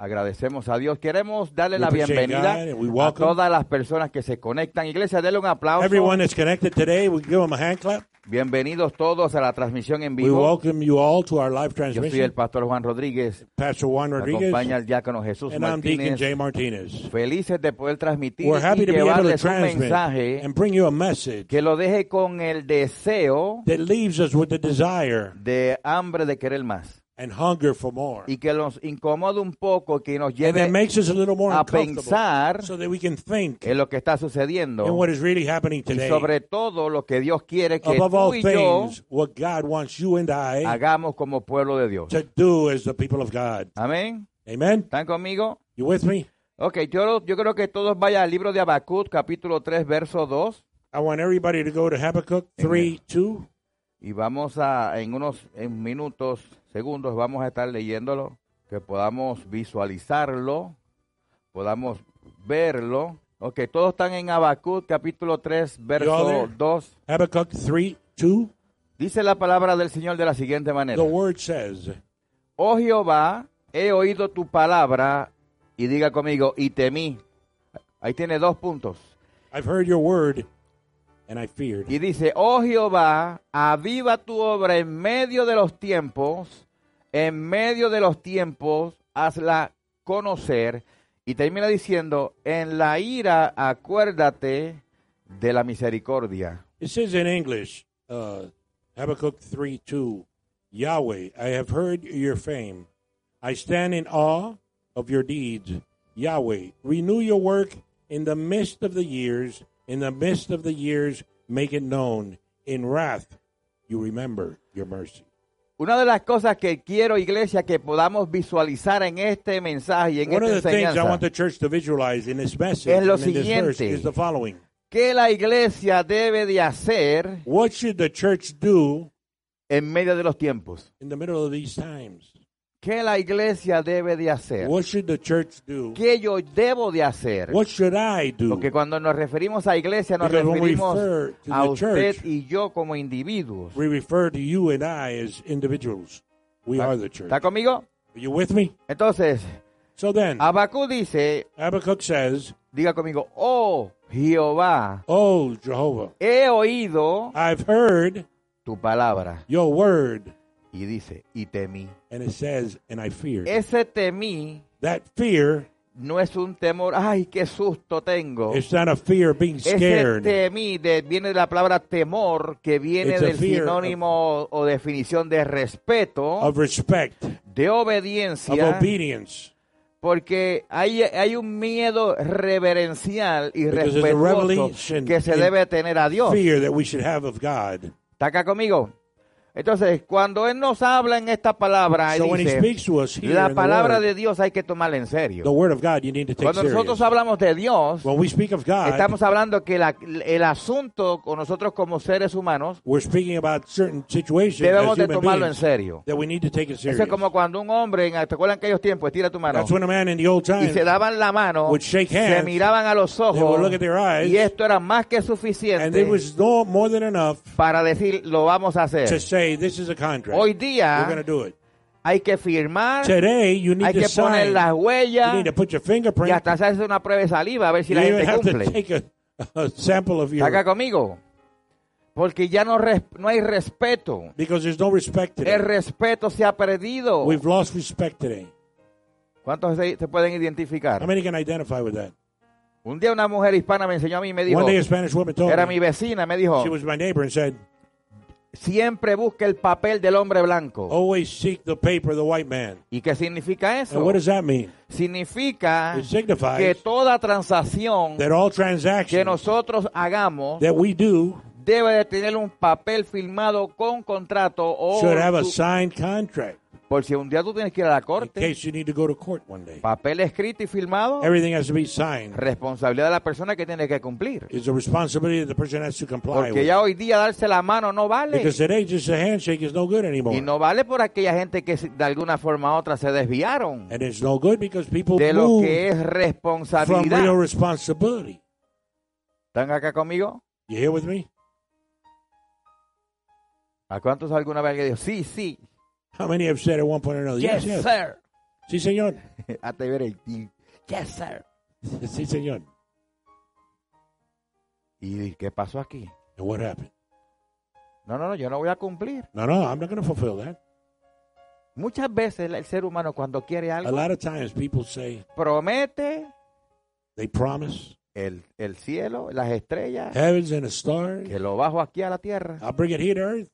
Agradecemos a Dios. Queremos darle We la bienvenida God we a todas las personas que se conectan. Iglesia, denle un aplauso. Everyone that's connected today, we give them a hand clap. Bienvenidos todos a la transmisión en We vivo. welcome you all to our live Yo soy el transmission. pastor Juan Rodríguez. Pastor Juan Me Rodriguez acompaña el diácono Jesús and I'm Deacon Martínez. Jay Martinez. Felices de poder transmitir We're happy y to be able to llevarles un mensaje and bring you a message que lo deje con el deseo that leaves us with the desire de hambre de querer más and hunger for more. y que nos incomode un poco, que nos And lleve that makes us a pensar so that we can think en lo que está sucediendo in what is really happening y today. sobre todo lo que Dios quiere que Above tú y yo things, what God wants you and I hagamos como pueblo de Dios. to do as the people of God. Amén. Amen? ¿Están conmigo? You with me? Ok, yo, yo creo que todos vayan al libro de Habacuc, capítulo 3, verso 2. I want everybody to go to Habakkuk 3 2. Y vamos a, en unos en minutos, segundos, vamos a estar leyéndolo, que podamos visualizarlo, podamos verlo. Ok, todos están en Habacuc, capítulo 3, You all verso there? 2. Habakkuk 3 2. Dice la palabra del Señor de la siguiente manera. The word says, Oh Jehová, he oído tu palabra, y diga conmigo, y temí. Ahí tiene dos puntos. I've heard your word and I feared. Y dice, oh Jehová, aviva tu obra en medio de los tiempos, en medio de los tiempos, hazla conocer. Y termina diciendo, en la ira acuérdate de la misericordia. It says in English, uh, Habakkuk 3 2, Yahweh, I have heard your fame. I stand in awe of your deeds. Yahweh, renew your work in the midst of the years. In the midst of the years, make it known. In wrath, you remember your mercy. Una de las cosas que quiero, iglesia, que podamos visualizar en este mensaje y en One of esta the things I enseñanza, want the church to visualize in this message Es lo siguiente. is the following. que la iglesia debe de hacer What should the church do en medio de los tiempos. in the middle of these times? ¿Qué la iglesia debe de hacer? What should the church do? ¿Qué yo debo de hacer? What should I do? Porque cuando nos referimos a iglesia nos Because referimos refer to a usted church, y yo como individuos. We refer to you and I as individuals. We are the church. ¿Está conmigo? Are you with me? Entonces, So then, Abacú dice, Habakkuk says, diga conmigo, oh Jehová, Oh, Jehovah, he oído I've heard tu palabra. your word. Y dice, y temí. And it says, and I feared. Ese temí That fear, no es un temor, ay, qué susto tengo. it's not a fear of being Ese scared. temí de- viene de la palabra temor, que viene It's del sinónimo o definición de respeto, Of respect, de of obediencia, obedience. porque hay, hay un miedo reverencial y Because respetuoso que se in debe tener a Dios. Fear that we should have of God. ¿Está acá conmigo? Entonces, cuando Él nos habla en esta palabra, So Él dice, la palabra word, de Dios hay que tomarla en serio. Cuando nosotros hablamos de Dios, God, estamos hablando que la- el asunto con nosotros como seres humanos we're speaking about certain situations debemos de tomarlo en beings serio. it serious. Eso es como cuando un hombre, en, ¿te acuerdan aquellos tiempos? Estira tu mano. Y se daban la mano, shake se hands, miraban a los ojos, eyes, y esto era más que suficiente para decir, lo vamos a hacer. Say this is a contract. Hoy We're día going to do it. hay que firmar, Today you need hay to que poner sign. las You huellas need to put your y fingerprint. hasta hacerse una prueba de saliva a ver si You la even gente have to cumple. take a, a sample of ¿Está acá your conmigo? Porque ya no, res- no hay respeto. because there's no respect El today. respeto se ha perdido. We've lost respect today. ¿Cuántos se, se pueden identificar? How many can identify with that? Un día una mujer hispana me enseñó a mí y me dijo, One day a Spanish woman told era me, mi vecina, me dijo, she was my neighbor and said, siempre busca el papel del hombre blanco. always seek the paper of the white man. ¿Y qué significa And eso? what does that mean? Significa It signifies que toda transacción that all que nosotros hagamos that we do debe de tener un papel firmado con contrato o should have a signed contract. Por si un día tú tienes que ir a la in corte, case you need to go to court one day. papel escrito y firmado, Everything has to be signed. responsabilidad de la persona que tiene que cumplir. It's a responsibility that the person has to comply Porque with. ya hoy día darse la mano no vale. Because today just a handshake is no good anymore. Y no vale por aquella gente que de alguna forma u otra se desviaron and it's no good because people de lo que es from real responsabilidad. responsibility. ¿Están acá conmigo? You here with me? ¿A cuántos alguna vez alguien dijo, sí, sí, How many have said at one point or another, yes, yes, yes. sir? Sí, señor. Hasta ver el yes, sir. sí, señor. ¿Y qué pasó aquí? And what happened? No, no, no, yo no voy a cumplir. No, no, I'm not going to fulfill that. Muchas veces el- ser humano cuando quiere A algo lot of times people say, promete they promise el, el cielo, las estrellas, heavens and the stars. que lo bajo aquí a la tierra. I'll bring it here to earth.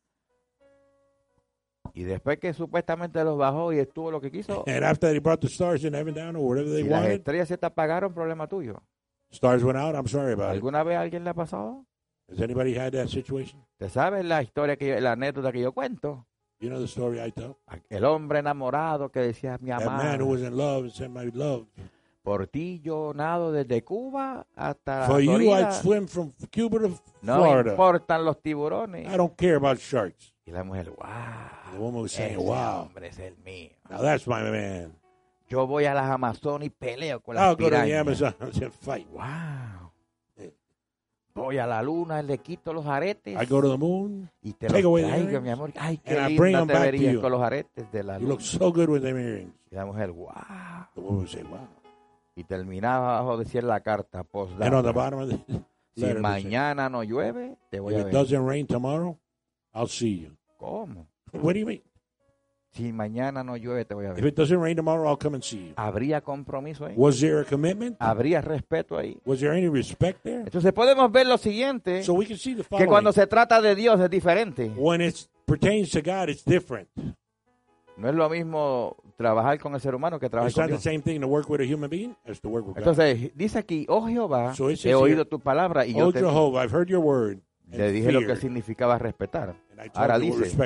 Y después que supuestamente los bajó y estuvo lo que quiso, And after they brought the stars in heaven down or whatever they las wanted, estrellas se te apagaron, problema tuyo. stars went out. I'm sorry about it. ¿Alguna vez a alguien le ha pasado? Has anybody had that situation? ¿Te sabes la historia, que yo- la anécdota que yo cuento? You know the story I tell? El hombre enamorado que decía, mi That man who was in love and said, my love. por ti yo nado desde Cuba hasta For you, Florida. I'd swim from Cuba to No Florida. importan los tiburones. I don't care about sharks. Y la mujer, The wow, woman was saying, ese wow, hombre es el mío. now that's my man. Yo voy a las Amazonas y peleo con las I'll go to the pirañas. Amazon and fight. Wow. Voy a la luna, le quito los aretes I go to the moon. y te take los away the traigo, earrings, mi amor. Ay, qué and I bring linda them te back to verías you. con los aretes de la You luna. look so good with them earrings. Y la mujer, wow. The woman would say, wow. Y terminaba abajo decir la carta, And on the postdata. bottom of the Si letter, it would say, mañana no llueve, te voy a if it ver. doesn't rain tomorrow, I'll see you. ¿Cómo? What do you mean? Si mañana no llueve, te voy a If ver. it doesn't rain tomorrow, I'll come and see you. ¿Habría compromiso ahí? Was there a commitment? ¿Habría respeto ahí? Was there any respect there? Entonces podemos ver lo siguiente, So we can see the que following. cuando se trata de Dios es diferente. When it pertains to God, it's different. No es lo mismo trabajar con el ser humano que trabajar It's con not the Dios. same thing to work with a human being as to work with God. Entonces, dice aquí, oh Jehová, So it says he oído here, tu palabra y yo Oh te, Jehovah, I've heard your word. Le dije lo que significaba respetar. Ahora dice,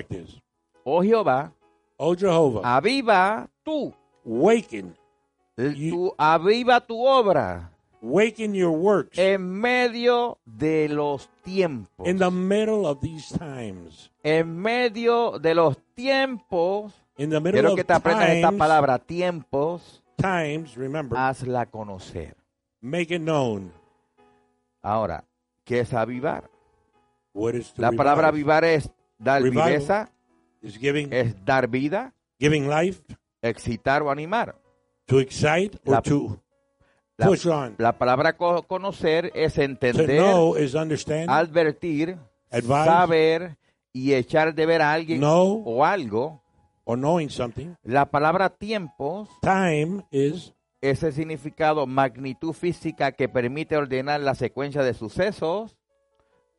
oh Jehová, Oh Jehovah, aviva tú, waken, You- tu- aviva tu obra waken your works en medio de los tiempos. in the middle of these times. En medio de los tiempos, In the middle quiero que te aprendas esta times, palabra, tiempos, times, remember, hazla conocer. make it known. Ahora, ¿qué es avivar? La palabra avivar es dar viveza, Is giving, es dar vida, giving life, excitar o animar. to excite or La- to La, push on. la palabra co- conocer es To entender, know is understand, advertir, Advise. saber y echar de ver a alguien know, o algo. or knowing something. La palabra tiempos Time is es el significado magnitud física que permite ordenar la secuencia de sucesos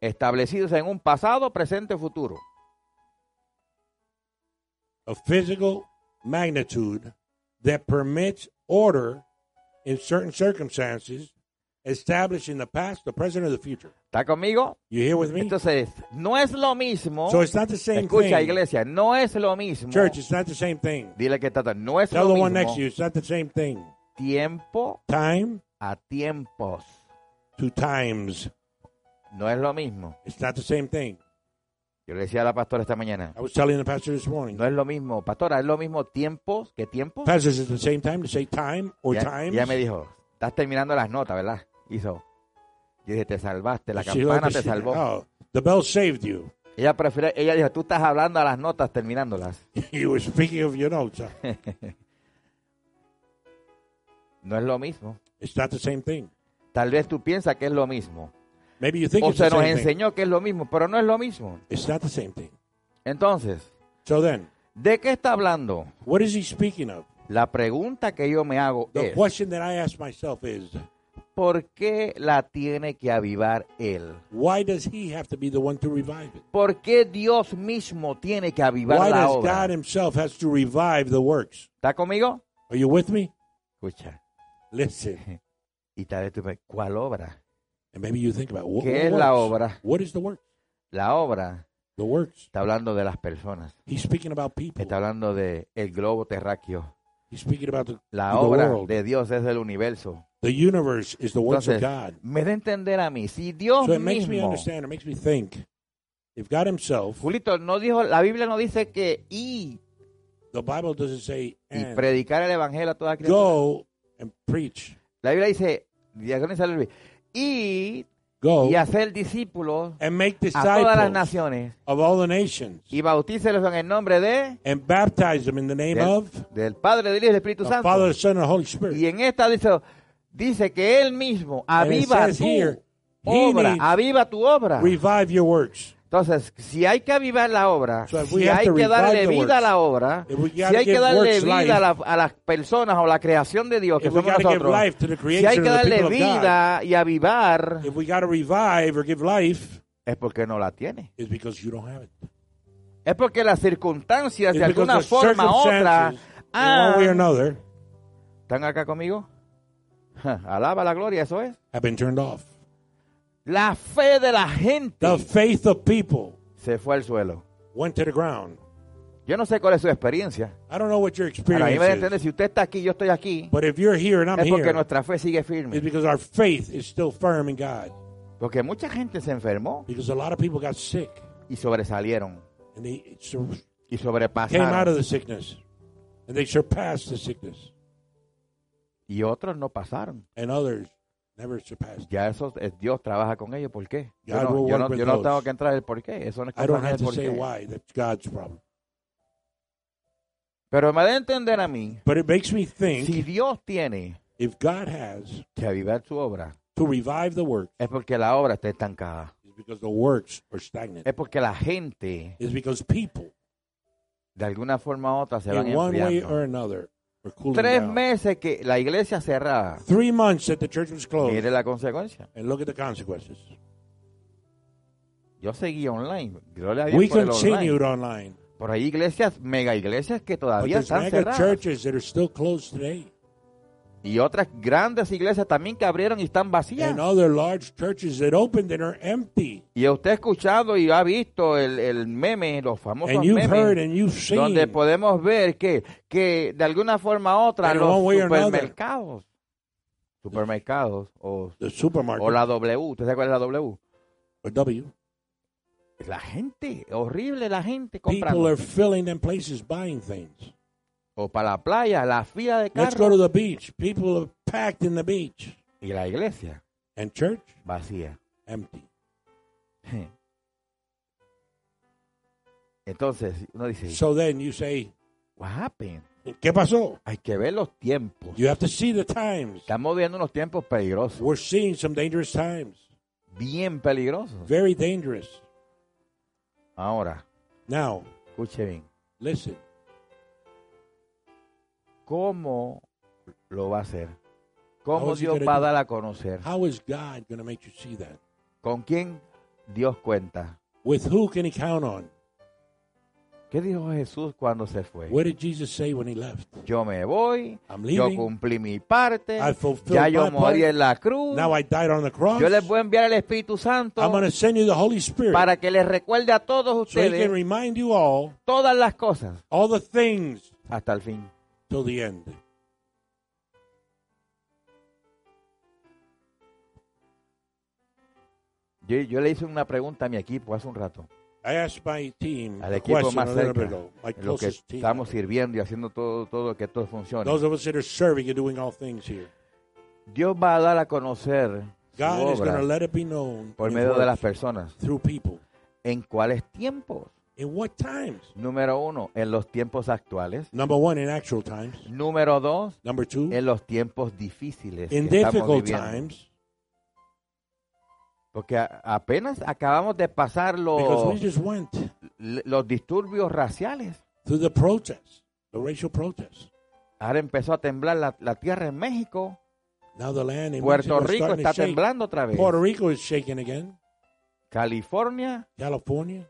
establecidos en un pasado, presente o futuro. a physical magnitude that permits order in certain circumstances established in the past, the present, or the future. ¿Está conmigo? You here with me? Entonces, no es lo mismo. So it's not the same Escucha, thing. iglesia, no es lo mismo. Church, it's not the same thing. Dile que está, no es Tell lo the one next mismo. to you, it's not the same thing. Tiempo Time a tiempos. to times. No es lo mismo. It's not the same thing. Yo le decía a la pastora esta mañana. I was telling the pastor this morning. No es lo mismo, pastora, es lo mismo tiempos que tiempos. Pastors, it's the same time to say time or Ya, times. ya me dijo, estás terminando las notas, ¿verdad? Hizo. Yo dije, te salvaste, la campana te salvó. Oh, the bell saved you. Ella prefiere, ella dijo, tú estás hablando a las notas terminándolas. you were speaking of your notes. No es lo mismo. It's not the same thing. Tal vez tú piensas que es lo mismo. Maybe you think O it's se the nos same thing. enseñó que es lo mismo, pero no es lo mismo. It's not the same thing. Entonces, So then, ¿de qué está hablando? what is he speaking of? La pregunta que yo me hago The es, question that I ask myself is, ¿por qué la tiene que avivar él? why does he have to be the one to revive it? ¿Por qué Dios mismo tiene que avivar Why la does obra? God himself has to revive the works? ¿Está conmigo? Are you with me? Escucha. Listen. Y tal vez tú me, ¿cuál obra? And maybe you think about what, ¿Qué es la obra? What is the work? La obra The works. Está hablando de las personas. He's speaking about people. Está hablando de el globo terráqueo. He's speaking about the, La the obra world. de Dios es del universo. The universe is the works Entonces, of God. me da entender a mí, si Dios So it makes me mismo, understand, it makes me think. If God Himself, Julito, no dijo, la Biblia no dice que y, the Bible doesn't say, y predicar el evangelio a toda criatura. go and preach. La Biblia dice, y, Go y hacer discípulos and make a todas las naciones of all the nations y bautícelos en el nombre de and baptize them in the name del, of del Padre, del Hijo y del Espíritu the Santo. Father, the Son, and Holy Spirit. Y en esta dice, dice que Él mismo aviva tu here, He obra, needs- aviva tu obra. Revive your works. Entonces, si hay que avivar la obra, So si hay que darle vida a la obra, si hay que darle vida a, la- a las personas o la creación de Dios, que somos nosotros, si hay que darle God, vida y avivar, life, es porque no la tiene. Es porque las circunstancias, It's de alguna forma u otra, han- another, ¿están acá conmigo? Alaba la gloria, eso es. have been turned off. La fe de la gente The faith of people se fue al suelo. went to the ground. Yo no sé cuál es su experiencia. I don't know what your Ahora, a mí me experience entiende, is, si usted está aquí, yo estoy aquí, but if you're here and I'm es porque here, nuestra fe sigue it's firme. because our faith is still firm in God. Porque mucha gente se enfermó Because a lot of people got sick y sobresalieron and they sur- y came out sobrepasaron. of the sickness and they surpassed the sickness, Y otros no pasaron. and others. Ya eso, es- Dios trabaja con ellos. ¿Por qué? Yo no, yo no, yo no tengo que entrar en el por qué. Eso no es have el to por say qué. why. That's God's problem. Pero me da a entender a mí, But it makes me think si Dios tiene if God has que avivar su obra, to revive the work, es porque la obra está estancada. it's because the works are stagnant. Es porque la gente, It's because people, de alguna forma u otra, se van enfriando. Tres down. meses que la iglesia cerrada. Three months that the church was closed, Mire la consecuencia. and look at the consequences. Yo seguí online. Gloria a Dios We por el continued online. online, Por ahí iglesias, mega iglesias que todavía están mega cerradas. churches that are still closed today, Y otras grandes iglesias también que abrieron y están vacías. and other large churches that opened and are empty. Y usted ha escuchado y ha visto el, el meme, los famosos And you've heard memes, and you've seen donde podemos ver que, que de alguna forma u otra los supermercados, supermercados o, o la W, ¿usted sabe cuál es la W? or W. La gente, horrible la gente People comprando. are filling them places buying things. O para la playa, la fila de Let's go to the beach. People are packed in the beach. y la iglesia And church, vacía. empty. Entonces uno dice, So then you say, what happened? ¿qué pasó? Hay que ver los tiempos. You have to see the times. Estamos viendo unos tiempos peligrosos, We're seeing some dangerous times. bien peligrosos. Very dangerous. Ahora, Now, escuche bien, listen. ¿Cómo lo va a hacer? How ¿Cómo Dios va a dar a conocer? How is God going to make you see that? ¿Con quién Dios cuenta? With who can he count on? ¿Qué dijo Jesús cuando se fue? What did Jesus say when he left? Yo me voy, I'm yo cumplí mi parte, I fulfilled ya yo morí en la cruz, Now I died on the cross. yo les voy a enviar el Espíritu Santo I'm send you the Holy Spirit para que les recuerde a todos so he ustedes can remind you all, todas las cosas all the things hasta el fin. Till the end. Yo, yo le hice una pregunta a mi equipo hace un rato, I asked my team al equipo más cerca, ago. En lo que team. estamos sirviendo y haciendo todo, todo que todo funcione. Those of us that are serving and doing all things here. Dios va a dar a conocer su God is going to obra let it be known por medio de las personas. through people. ¿En cuáles tiempos? In what times? Número uno, en los tiempos actuales. Number one, in actual times. Número dos, Number two, en los tiempos difíciles in que estamos difficult viviendo. times. Porque apenas acabamos de pasar Because we los, just went los disturbios raciales. through the protests, the racial protests. Ahora empezó a temblar la, la tierra en México. Now the land in Puerto Rico está temblando otra vez. Puerto Rico is shaking again. California California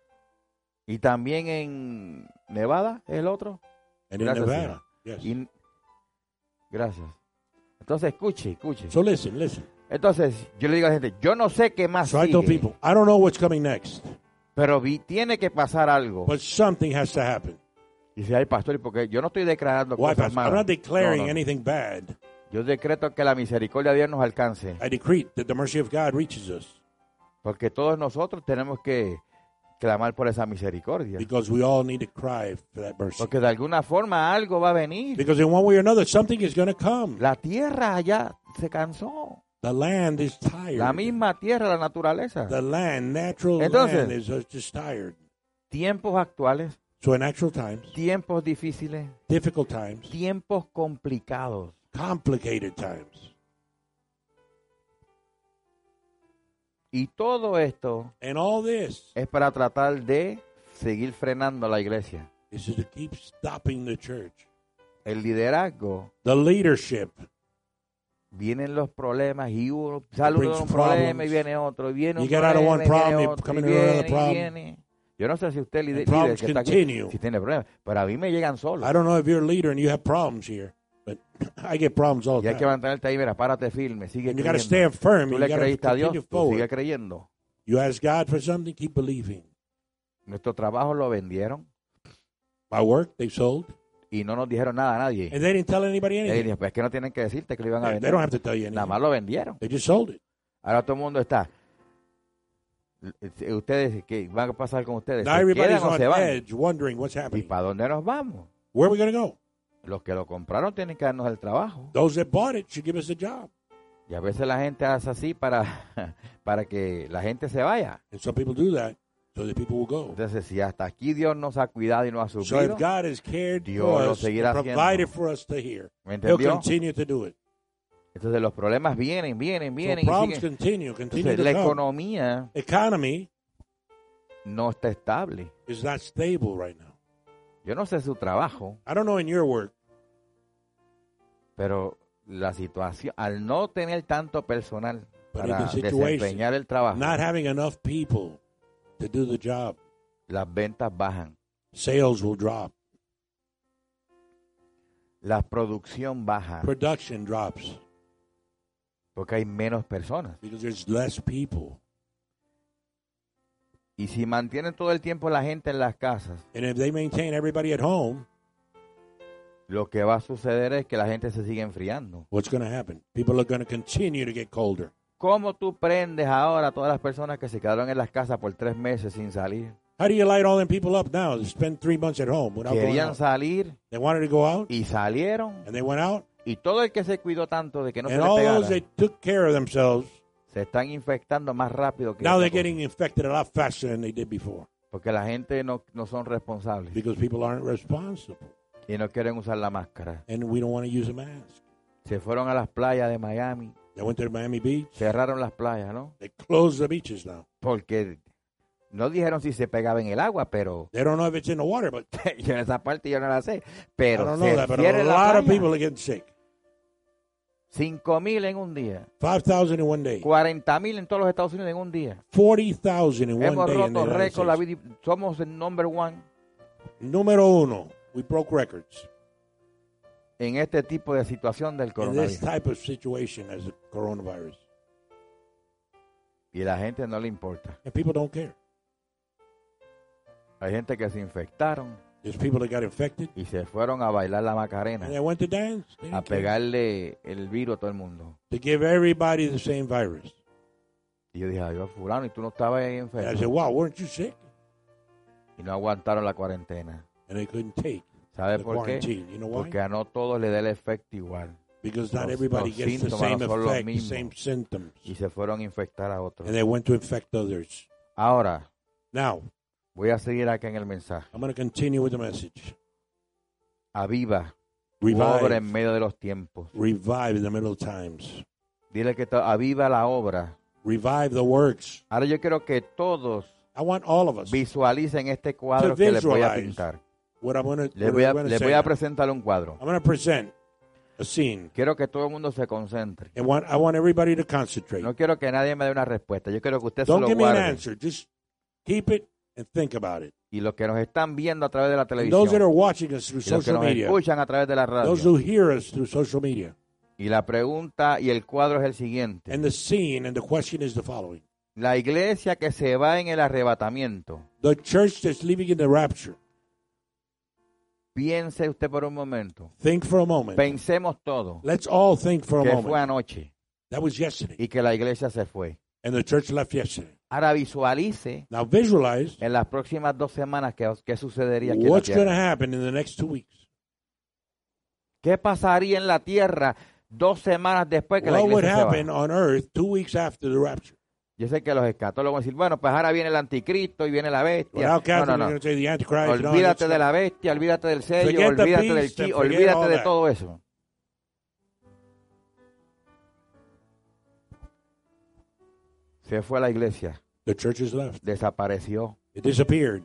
y también en Nevada, es el otro. Gracias, Nevada. Yes. Y- gracias. Entonces, escuche, escuche. So listen, listen. Entonces, yo le digo a la gente, yo no sé qué más So I tell people, I don't know what's coming next. Pero vi- tiene que pasar algo. But something has to happen. Pastor, ¿y porque yo no estoy declarando Why, cosas Pastor? I'm malas. not declaring No, no. anything bad. Yo decreto que la misericordia de Dios nos alcance. I decree that the mercy of God reaches us Porque todos nosotros tenemos que clamar por esa misericordia. because we all need to cry for that mercy. Porque de alguna forma algo va a venir. Because in one way or another, something is going to come. La tierra allá se cansó. The land is tired. La misma tierra, la naturaleza. The land, natural Entonces- land, is just tired. Tiempos actuales, So in actual times, tiempos difíciles, difficult times, tiempos complicados. complicated times, Y todo esto and all this es para tratar de seguir frenando la iglesia. is to keep stopping the church. El liderazgo, The leadership vienen los problemas y uno sale uno de brings un problema y problems. viene otro, y viene You un get out of problema one y viene problem, you otro, come y into another viene, y problem. viene. Yo no sé si usted And problems líder que está aquí, continue. si tiene problemas, pero a mí me llegan solos. I don't know if you're a leader and you have problems here, but I get problems all Y the hay que time. mantenerte ahí, mira, párate firme, sigue you got to creyendo. stand firm. Tú You le creíste a Dios, tú sigue creyendo. You ask God for something, keep believing. Nuestro trabajo lo vendieron My work, they sold, y no nos dijeron nada a nadie. and they didn't tell anybody Y anything. dije, pues es que no tienen que decirte que lo iban a They vender. don't have to tell you Nada anything. más lo vendieron. They just sold it. Ahora todo el mundo está. Ustedes, ¿qué va a pasar con ustedes? Now ¿Se everybody's on se van? edge, wondering what's ¿Y happening. para dónde nos vamos? Where are we going to go? Los que lo compraron tienen que darnos el trabajo. Those that bought it should give us a job. Y a veces la gente hace así para, para que la gente se vaya. And some people do that so that people will go. Entonces, si hasta aquí Dios nos ha cuidado y nos ha So suplido, if God has cared Dios for lo us, seguirá and provided haciendo. for us to hear, ¿me He'll entendió? continue to do it. Entonces los problemas vienen, vienen, So vienen. y problems siguen. continue, continue Entonces, to la come. economía Economy no está estable. is not stable right now. Yo no sé su trabajo, I don't know in your work, pero la situación, al no tener tanto personal But para desempeñar el trabajo, not having enough people to do the job, las ventas bajan, sales will drop, la producción baja, production drops. Porque hay menos personas. because there's less people. Y si mantienen todo el tiempo la gente en las casas, And if they maintain everybody at home, lo que va a suceder es que la gente se sigue enfriando. what's going to happen? People are going to continue to get colder. ¿Cómo tú prendes ahora a todas las personas que se quedaron en las casas por tres meses sin salir? How do you light all them people up now that spend three months at home without going Querían out? salir They wanted to go out y salieron. and they went out, Y todo el que se cuidó tanto de que no and se le all pegara, those that took care of themselves se están infectando más rápido que now they're getting infected a lot faster than they did before porque la gente no, no son responsables because people aren't responsible y no quieren usar la máscara. and we don't want to use a mask. Se fueron a las playas de Miami, They went to Miami Beach. cerraron las playas, ¿no? They closed the beaches now. Porque no dijeron si se pegaba en el agua, pero They don't know if it's in the water, but yo en esa parte yo no la sé. I Pero don't se know that. But a lot of playa. people are getting sick. Cinco mil en un día, 5,000 in one day. 40 mil en todos los Estados Unidos en un día. 40,000 in one Hemos day the roto récord, la States. vida- somos el number one Número uno. We broke records en este tipo de situación del in this coronavirus. type of situation as the coronavirus. Y la gente no le importa. And people don't care. Hay gente que se infectaron There's people that got infected y se fueron a bailar la Macarena, and they went to dance. They a care. pegarle el virus a todo el mundo. To give everybody the same virus. Y yo dije, adiós, fulano, y tú no estabas ahí And I enfermo. said, wow, weren't you sick? Y no aguantaron la cuarentena. And they couldn't take ¿Sabe the por qué? quarantine. You know why? Porque a no todos le da el efecto igual. Because not los- everybody los gets the same no effect, the same symptoms. Y se fueron a infectar a otros. And they went to infect others. Ahora, Now, voy a seguir acá en el mensaje. I'm going to continue with the message. Aviva tu obra Revive, en medio de los tiempos. revive in the middle times. Dile que aviva la obra. Revive the works. Ahora yo quiero que todos I want all of us. visualicen este cuadro que les voy a pintar. What I'm to Les voy a, les voy a presentar un cuadro. I'm going to present a scene. Quiero que todo el mundo se concentre. And want, I want everybody to concentrate. No quiero que nadie me dé una respuesta. Yo quiero que usted se Don't lo give me an guarde. answer. Just keep it and think about it. Y los que nos están viendo a través de la And those that are televisión. watching us through Y los que social nos media, escuchan a través de la radio. those who hear us through social media. Y la pregunta y el cuadro es el siguiente. And the scene and the question is the following. La iglesia que se va en el arrebatamiento. The church that's leaving in the rapture. Piense usted por un momento. Think for a moment. Pensemos todo Let's all think for a que fue moment. anoche That was yesterday. y que la iglesia se fue. And the church left yesterday. Ahora visualice Now visualize en las próximas dos semanas qué, qué sucedería aquí en la what's going to tierra. happen in the next two weeks. ¿Qué pasaría en la tierra dos semanas después que la What would iglesia se happen va? on earth two weeks after the rapture? Yo sé que los escatólogos van a decir, bueno, pues ahora viene el anticristo y viene la bestia. Without No, no, Catholics, no. are going to say the Antichrist. and all that Olvídate de stuff. la bestia, olvídate del sello, Forget the olvídate del beast chi, olvídate de that. todo eso. Se fue a la iglesia, The church is left. desapareció. It disappeared.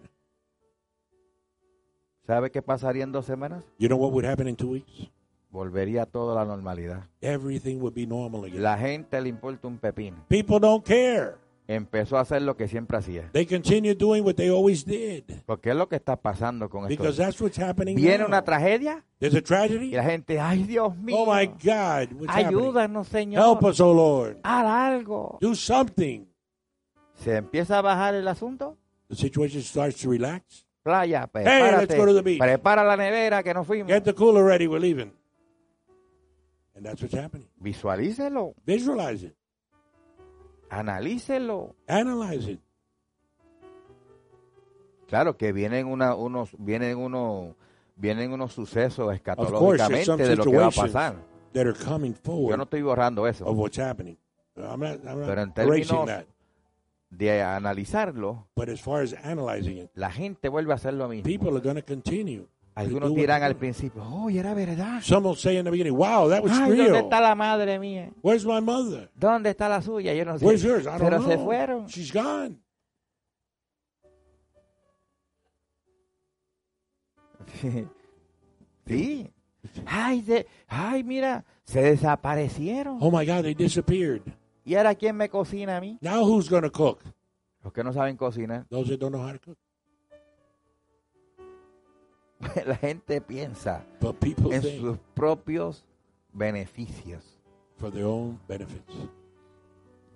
¿Sabe qué pasaría en dos semanas? You know what would happen in two weeks? Volvería todo a la normalidad. Everything would be normal again. La gente le importa un pepino. People don't care. Empezó a hacer lo que siempre hacía. They continue doing what they always did Porque es lo que está pasando con esto. because that's what's happening. Viene now. una tragedia There's a y tragedy. la gente, ay Dios mío, Oh my God! What's happening? ayúdanos Señor, Help us, oh Lord. haz algo. Do something. Se empieza a bajar el asunto. The situation starts to relax. Playa, let's prepárate. go to the beach. Prepara la nevera que nos fuimos. Get the cooler ready. We're leaving. And that's what's happening. Visualícelo, Visualize it. Analícelo. Analyze it. Claro que vienen una, unos, vienen unos, vienen unos sucesos escatológicamente de lo que va a pasar. that are coming Yo no estoy borrando eso. of what's happening. I'm not, I'm Pero en términos- that. De analizarlo, But as far as analyzing it, la gente vuelve a hacer lo mismo. people are going to continue. Algunos dirán al principio, oh, era verdad. Some will say in the beginning, wow, that was Ay, ¿dónde real. está la madre mía? Where's my mother? ¿Dónde está la suya? Yo no sé. Where's yours? I don't Pero know. se fueron. She's gone. sí. Ay, de- ay, mira, se desaparecieron. Oh my God, they disappeared. ¿Y ahora quién me cocina a mí? Now who's going to cook? Los que no saben cocinar. Those that don't know how to cook. La gente piensa But people en sus propios beneficios. for their own benefits.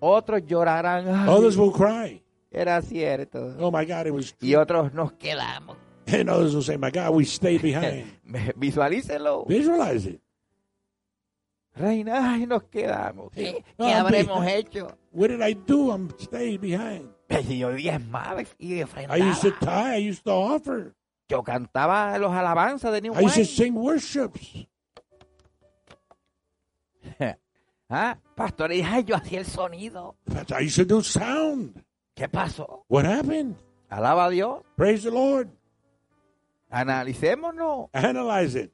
Otros llorarán. "Ay, Others will cry. era cierto. Oh my God, it was Y otros nos quedamos. And others will say, my God, we stayed behind. Visualícelo. Visualize it. Reina, ay, nos quedamos. ¿Qué, No, qué habremos behind. hecho? What did I do? I'm stayed behind. Yo diezmaba y I used to ofrendaba. tie. I used to offer. Yo cantaba los alabanzas de New I used to sing worships. ¿Ah? Pastor, y ay, yo hacía el sonido. But I used to do sound. ¿Qué pasó? What happened? Alaba a Dios. Praise the Lord. Analicémonos. Analyze it.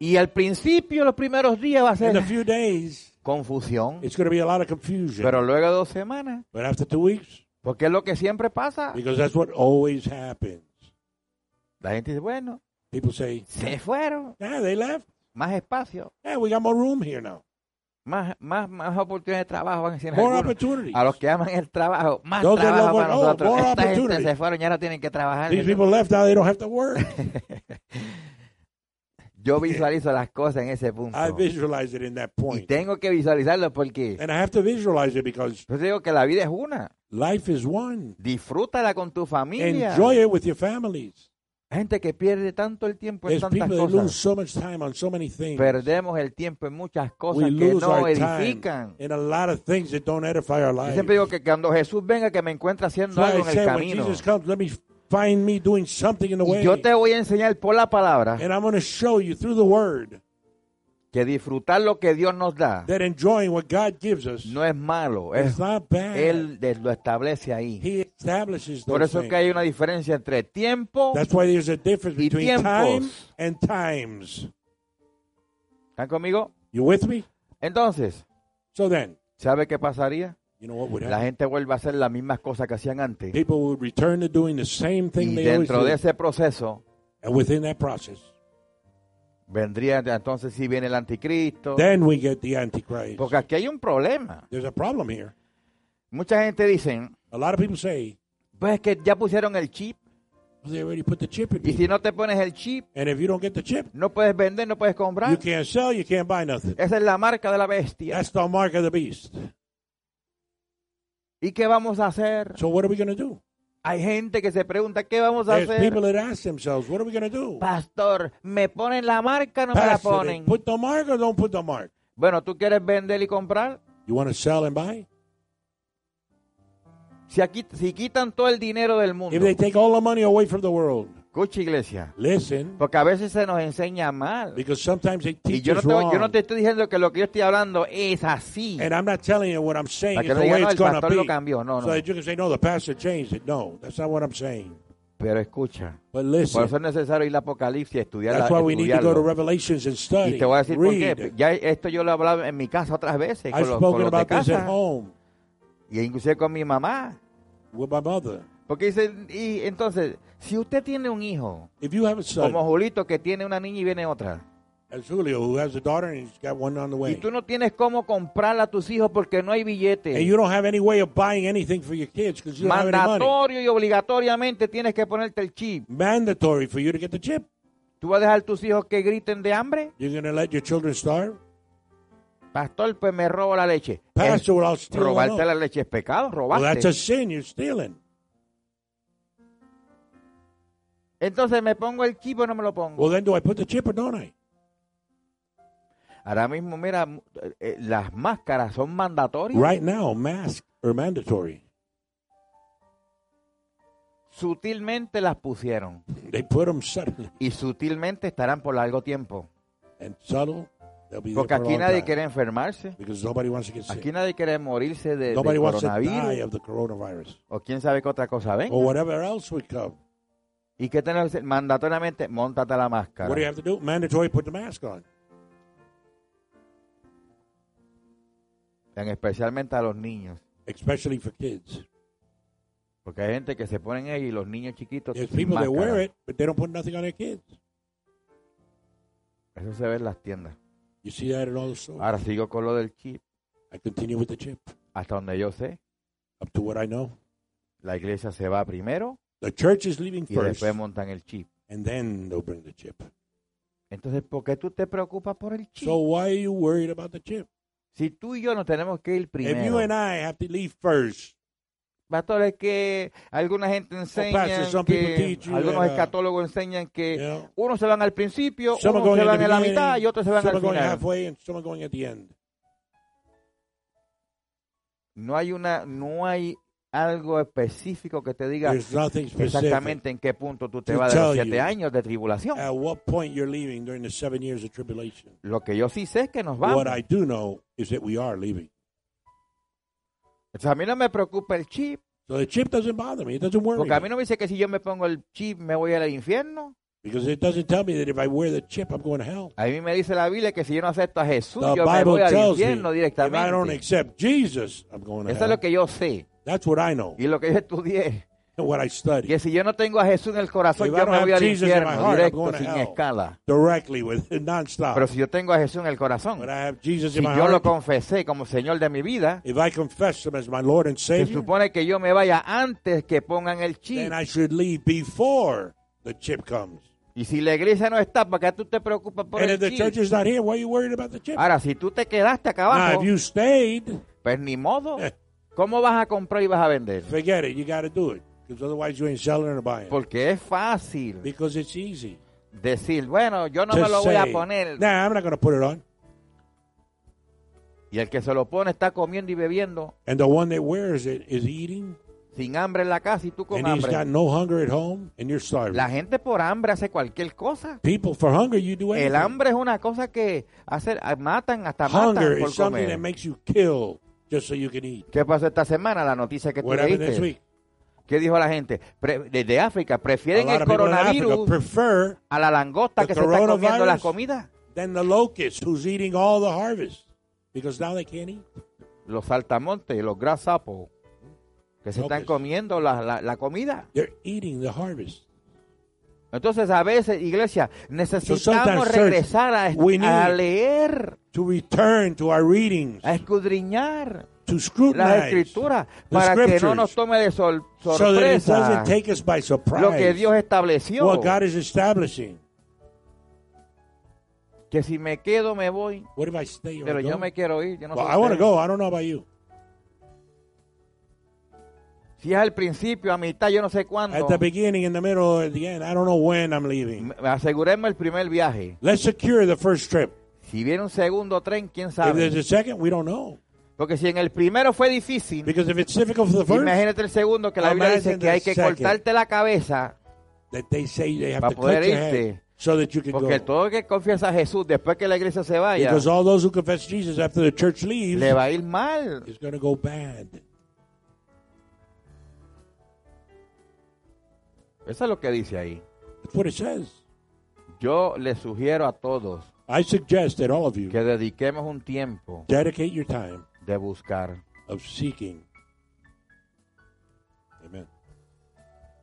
Y al principio, los primeros días va a In ser a few days, confusión. it's going to be a lot of confusion. Pero luego de dos semanas, but after two weeks, porque es lo que siempre pasa. because that's what always happens. La gente dice, bueno, People say, se fueron. yeah, they left. Más espacio, Yeah, we got more room here now. más, más, más oportunidades de trabajo van a decir More opportunities. A los que aman el trabajo, más Those trabajo para oh, nosotros. Esta gente se fueron y ahora tienen que trabajar. These people left, now they don't have to work. Yo visualizo las cosas en ese punto. I visualize it in that Y point. tengo que visualizarlo porque And I have to visualize it because yo digo que la vida es una. life is one. Disfrútala con tu familia. Enjoy it with your families. Hay gente que pierde tanto el tiempo en There's tantas people that lose cosas. so much time on so many things. Perdemos el tiempo en muchas cosas We que no edifican. in a lot of things that don't edify our Yo life. siempre digo que cuando Jesús venga que me encuentre haciendo why algo I en el said, when camino. Jesus comes, let me find me doing something in the way. yo te voy a enseñar por la palabra And I'm going to show you through the word que disfrutar lo que Dios nos da that enjoying what God gives us no es malo, es not bad. Él lo establece ahí. He establishes Por those eso es que hay una diferencia entre tiempo. That's why there's a difference y between time tiempos. and times. ¿Están conmigo? You with me? Entonces, So then, ¿sabe qué pasaría? You know what would La gente vuelve a hacer las mismas cosas que hacían antes. People would return to doing the same thing Y they always dentro de ese proceso And within that process, vendría entonces si viene el anticristo. then we get the Antichrist. Porque aquí hay un problema. There's a problem here. Mucha gente dice, A lot of people say, pues es que ya pusieron el chip. they already put the chip in Y si no te pones el chip, And if you don't get the chip, no puedes vender, no puedes comprar. you can't sell, you can't buy nothing. Esa es la marca de la bestia. That's the mark of the beast. ¿Y qué vamos a hacer? So what are we going to do? Hay gente que se pregunta, ¿qué vamos a There's hacer? people that ask themselves, what are we going to do? Pastor, ¿me ponen la marca o no me la ponen? put the mark or don't put the mark? Bueno, ¿tú quieres vender y comprar? You want to sell and buy? Si aquí si quitan todo el dinero del mundo, If they take all the money away from the world, escucha iglesia, listen, porque a veces se nos enseña mal. because sometimes they Y teach yo no, te, yo no te estoy diciendo que lo que yo estoy hablando es así. And I'm not telling you what I'm saying is no the digan, way no, it's going to pastor lo cambió. No, So no. that you can say, no, the pastor changed it. No, that's not what I'm saying. Pero escucha, But por listen, eso es necesario ir a Apocalipsis, estudiar that's why we need to go to estudiarlo. Revelations and study. Y te voy a decir por qué. Ya esto yo lo he hablado en mi casa otras veces, con I've los, con spoken los de about this at casa, home y inclusive con mi mamá. with my mother. Porque dice, y entonces, si usted tiene un hijo, If you have a son, como Julito que tiene una niña y viene otra, as Julio, who has a daughter and he's got one on the y way, tú no tienes cómo comprarla a tus hijos porque no hay billete, and you don't have any way of buying anything for your kids because you don't have any money, mandatorio y obligatoriamente tienes que ponerte el chip. mandatory for you to get the chip. ¿Tú vas a dejar a tus hijos que griten de hambre? You're going to let your children starve? Pastor, pues me robo la leche. Pastor, well, I'll steal one robarte la leche es pecado, Well, that's robaste. a sin. You're stealing. Entonces me pongo el chip o no me lo pongo. Well, then do I put the chip or don't I? Ahora mismo, mira, eh, eh, las máscaras son mandatorias. Right now, mask are mandatory. Sutilmente las pusieron. They put them subtly Y sutilmente estarán por largo tiempo. and subtle. They'll be there Porque for a aquí long nadie time quiere enfermarse. because nobody wants to get sick. Aquí nadie quiere morirse de, de Nobody wants to die coronavirus. of the coronavirus O quién sabe qué otra cosa venga. or whatever else would come. ¿Y qué tenemos que hacer? Mandatoriamente, montate la máscara. What do you have to do? Mandatory, put the mask on. En especialmente a los niños. especially for kids. Porque hay gente que se ponen ahí y los niños chiquitos There's sin people that máscara. wear it, but they don't put nothing on their kids. Eso se ve en las tiendas. You see that in all the stores. Ahora sigo con lo del chip. I continue with the chip. Hasta donde yo sé, Up to what I know. la iglesia se va primero The church is leaving y first, después montan el chip. and then they'll bring the chip. Entonces, ¿por qué tú te preocupas por el chip? So why are you worried about the chip? si tú y yo nos tenemos que ir If you primero. and I have to leave first, Pastor, es que alguna gente enseña pastor, some people que teach you algunos that, uh, escatólogos enseñan que know, unos se van al principio, some are unos going se in van the en la beginning, mitad y otros se van some al going final. halfway, and some are going at the end. No hay una, no hay algo específico que te diga exactamente en qué punto tú te vas de los siete años de tribulación. at what point you're leaving during the seven years of tribulation. Lo que yo sí sé es que nos vamos. What I do know is that we are leaving. Entonces, a mí no me preocupa el chip, So the chip doesn't bother me. It doesn't worry porque a mí no me dice que si yo me pongo el chip me voy al infierno. Because it doesn't tell me that if I wear the chip, I'm going to hell. A mí me dice la Biblia que si yo no acepto a Jesús, The yo me voy al me infierno if I don't directamente. accept Jesus, I'm going to Eso es lo que yo sé That's what I know y lo que yo estudié. and what I study. Que si yo no tengo a Jesús en el corazón, If yo me have voy al Jesus in my infierno heart, directo, sin hell. escala. Directly with nonstop. Pero si yo tengo a Jesús en el corazón, But I have Jesus si in my yo lo heart. confesé como Señor de mi vida, If I confess Him as my Lord and se Savior, supone que yo me vaya antes que pongan el chip. I should leave before the chip comes. Y si la iglesia no está, ¿para qué tú te preocupas por And el if the chip? church is not here, why are you worried about the chip? Ahora, si tú te quedaste acá Now, abajo, if you stayed, pues ni modo. ¿Cómo vas a comprar y vas a vender? forget it. You got to do it. Because otherwise you ain't selling or buying. Porque es fácil Because it's easy. decir, bueno, yo no me lo voy a say, poner. Nah, I'm not going to put it on. Y el que se lo pone está comiendo y bebiendo And the one that wears it is eating, sin hambre en la casa y tú con and he's got hambre. no hunger at home, and you're starving. La gente por hambre hace cualquier cosa. People, for hunger, you do anything. El hambre es una cosa que hace, matan, hasta Hunger matan is por something that makes you kill just so you can eat. ¿Qué pasó esta semana? La noticia que tú What happened this week? ¿Qué dijo la gente? Pre- desde África, prefieren el coronavirus prefer a la langosta que se está comiendo las comidas. than the locust who's eating all the harvest because now they can't eat. Los saltamontes, los grasshoppers, que se están comiendo la, la- la comida. They're eating the harvest. Entonces, a veces, iglesia, necesitamos regresar a, a leer, To return to our readings, a escudriñar to las escrituras para que no nos tome de sol- so that it sorpresa doesn't take us by lo que Dios estableció. what God is establishing. Que si me quedo, me voy. What if I stay Pero go? yo me quiero ir. Yo no well, sé I want to go. I don't know about you. Si es al principio, a mitad, yo no sé cuándo. At the beginning, in the middle, at the end. I don't know when I'm leaving. Aseguremos el primer viaje. Let's secure the first trip. Si viene un segundo tren, quién If there's sabe. a second, we don't know. Porque si en el primero fue difícil, Because if it's difficult for the first, imagínate el segundo que la Biblia dice que hay que second. cortarte la cabeza. that they say they have Pa' to poder irte. so that you can Porque go. todo el que confiesa a Jesús después que la iglesia se vaya, Because all those who confess Jesus after the church leaves le va a ir mal. is going to go bad. Eso es lo que dice ahí. That's what it says. Yo le sugiero a todos I suggest that all of you que dediquemos un tiempo dedicate your time de buscar of seeking. Amen.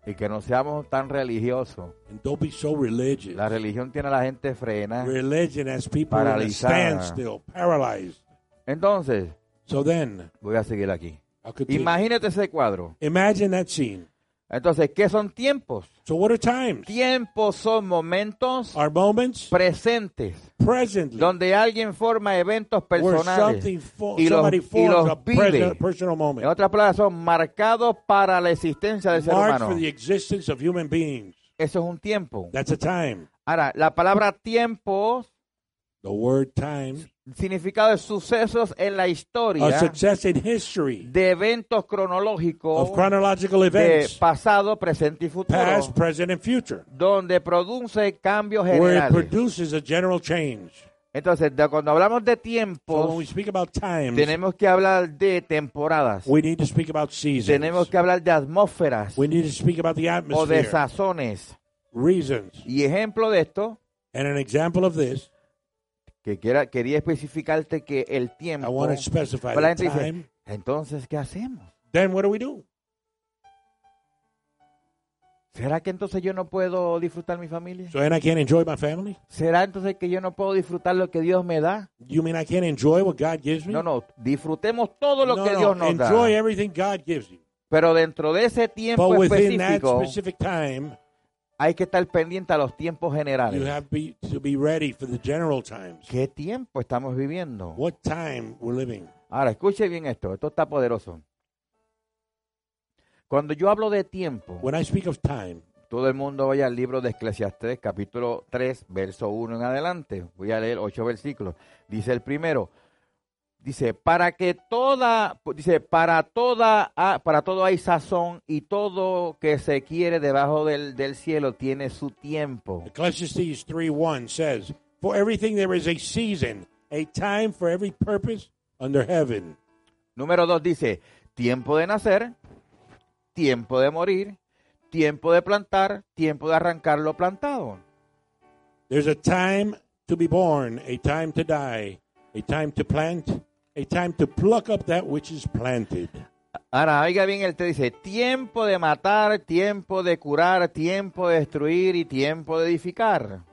y que no seamos tan religiosos. And don't be so religious. La religión tiene a la gente frena. Religion has people in a Paralizada. standstill, paralyzed. Entonces, So then, voy a seguir aquí. I'll continue. Imagínate ese cuadro. Imagine that scene. Entonces, ¿qué son tiempos? So what are times? Tiempos son momentos Are moments presentes presently donde alguien forma eventos personales fo- y los, y los vive. En moment otras palabras, son marcados para la existencia del ser humano. for the existence of human beings. Eso es un tiempo. That's a time. Ahora, la palabra tiempos, The word time, significado de sucesos en la historia, de eventos cronológicos de pasado, presente y futuro, past, present, and future, donde produce cambios generales. produces a general change. Entonces, de- cuando hablamos de So tiempos, about times, tenemos que hablar de temporadas, we need to speak about seasons. tenemos que hablar de atmósferas We need to speak about the o de sazones. reasons. Y ejemplo de esto, And an example of this, que quiera, quería especificarte que el I tiempo, want to specify pues la the gente time. dice, entonces, ¿qué hacemos? Then what do we do? ¿Será que entonces yo no puedo disfrutar mi familia? So then I can't enjoy my family? ¿Será entonces que yo no puedo disfrutar lo que Dios me da? You mean I can't enjoy what God gives me? No, no, disfrutemos todo lo No, que no, Dios nos da. enjoy everything God gives you. Pero dentro de ese tiempo But within that específico, specific time, hay que estar pendiente a los tiempos you generales. have be, to be ready for the general times. ¿Qué tiempo estamos viviendo? What time we're living. Ahora, escuche bien esto, esto está poderoso. Cuando yo hablo de tiempo, When I speak of time, todo el mundo vaya al libro de Eclesiastés, capítulo 3, verso 1 en adelante. Voy a leer ocho versículos. Dice el primero, dice, para que toda, dice, para toda, ah, para todo hay sazón y todo que se quiere debajo del, del cielo tiene su tiempo. Ecclesiastes 3.1 says, For everything there is a season, a time for every purpose under heaven. Número dos dice, tiempo de nacer, tiempo de morir, tiempo de plantar, tiempo de arrancar lo plantado. There's a time to be born, a time to die, a time to plant, a time to pluck up that which is planted. Ahora, oiga bien, él te dice, tiempo de matar, tiempo de curar, tiempo de destruir y tiempo de edificar.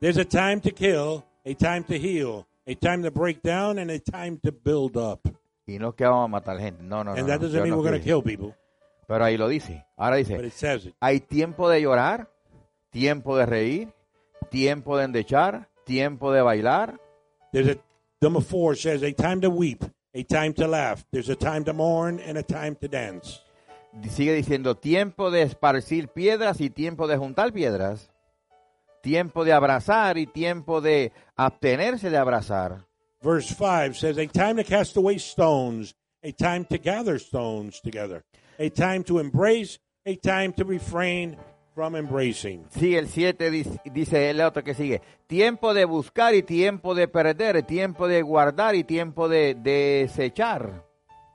There's a time to kill, a time to heal, a time to break down, and a time to build up. Y no es que vamos a matar gente, no, no, no. and no, that doesn't mean no we're going to quiere. kill people, Pero ahí lo dice. Ahora but dice, it says it. hay tiempo de llorar, tiempo de reír, tiempo de endechar, tiempo de bailar, There's a number four says a time to weep, a time to laugh. There's a time to mourn and a time to dance. sigue diciendo tiempo de esparcir piedras y tiempo de juntar piedras, tiempo de abrazar y tiempo de abstenerse de abrazar, Verse five says a time to cast away stones, a time to gather stones together, a time to embrace, a time to refrain from embracing. Sí, el 7 dice el otro que sigue. Tiempo de buscar y tiempo de perder, tiempo de guardar y tiempo de desechar.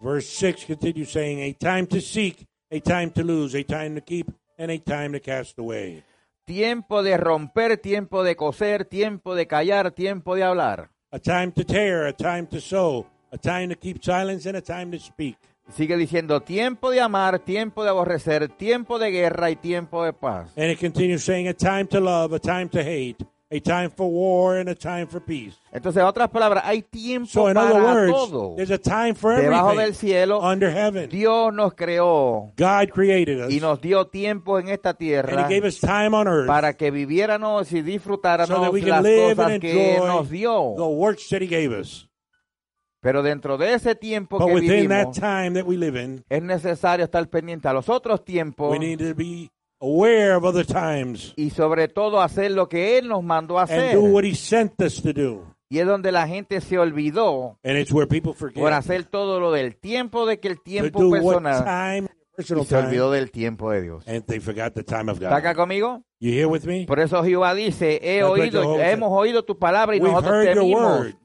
Verse six continues saying a time to seek, a time to lose, a time to keep, and a time to cast away. Tiempo de romper, tiempo de coser, tiempo de callar, tiempo de hablar. A time to tear, a time to sow, a time to keep silence, and a time to speak. Sigue diciendo tiempo de amar, tiempo de aborrecer, tiempo de guerra y tiempo de paz. And it continues saying a time to love, a time to hate, a time for war, and a time for peace. Entonces, en otras palabras, hay tiempo So, in para words, todo. there's a time for Debajo del everything cielo, under heaven. Dios nos creó God created us, y nos dio tiempo en esta and tierra He gave us time on earth para que viviéramos y disfrutáramos las cosas and que nos dio. the works that He gave us. Pero dentro de ese tiempo But que within that vivimos, time that we live in, es necesario estar pendiente a los otros tiempos we need to be aware of other times y sobre todo hacer lo que Él nos mandó a and hacer. do what He sent us to do. Y es donde la gente se olvidó And it's where people por forget hacer todo lo del tiempo de que el to tiempo do what personal time, y personal se olvidó del tiempo de Dios. and they forgot the time of ¿Está acá God. conmigo? You here with me? Por eso Jehová dice, he That's what oído, said. hemos oído tu palabra y We've nosotros heard your temimos. word,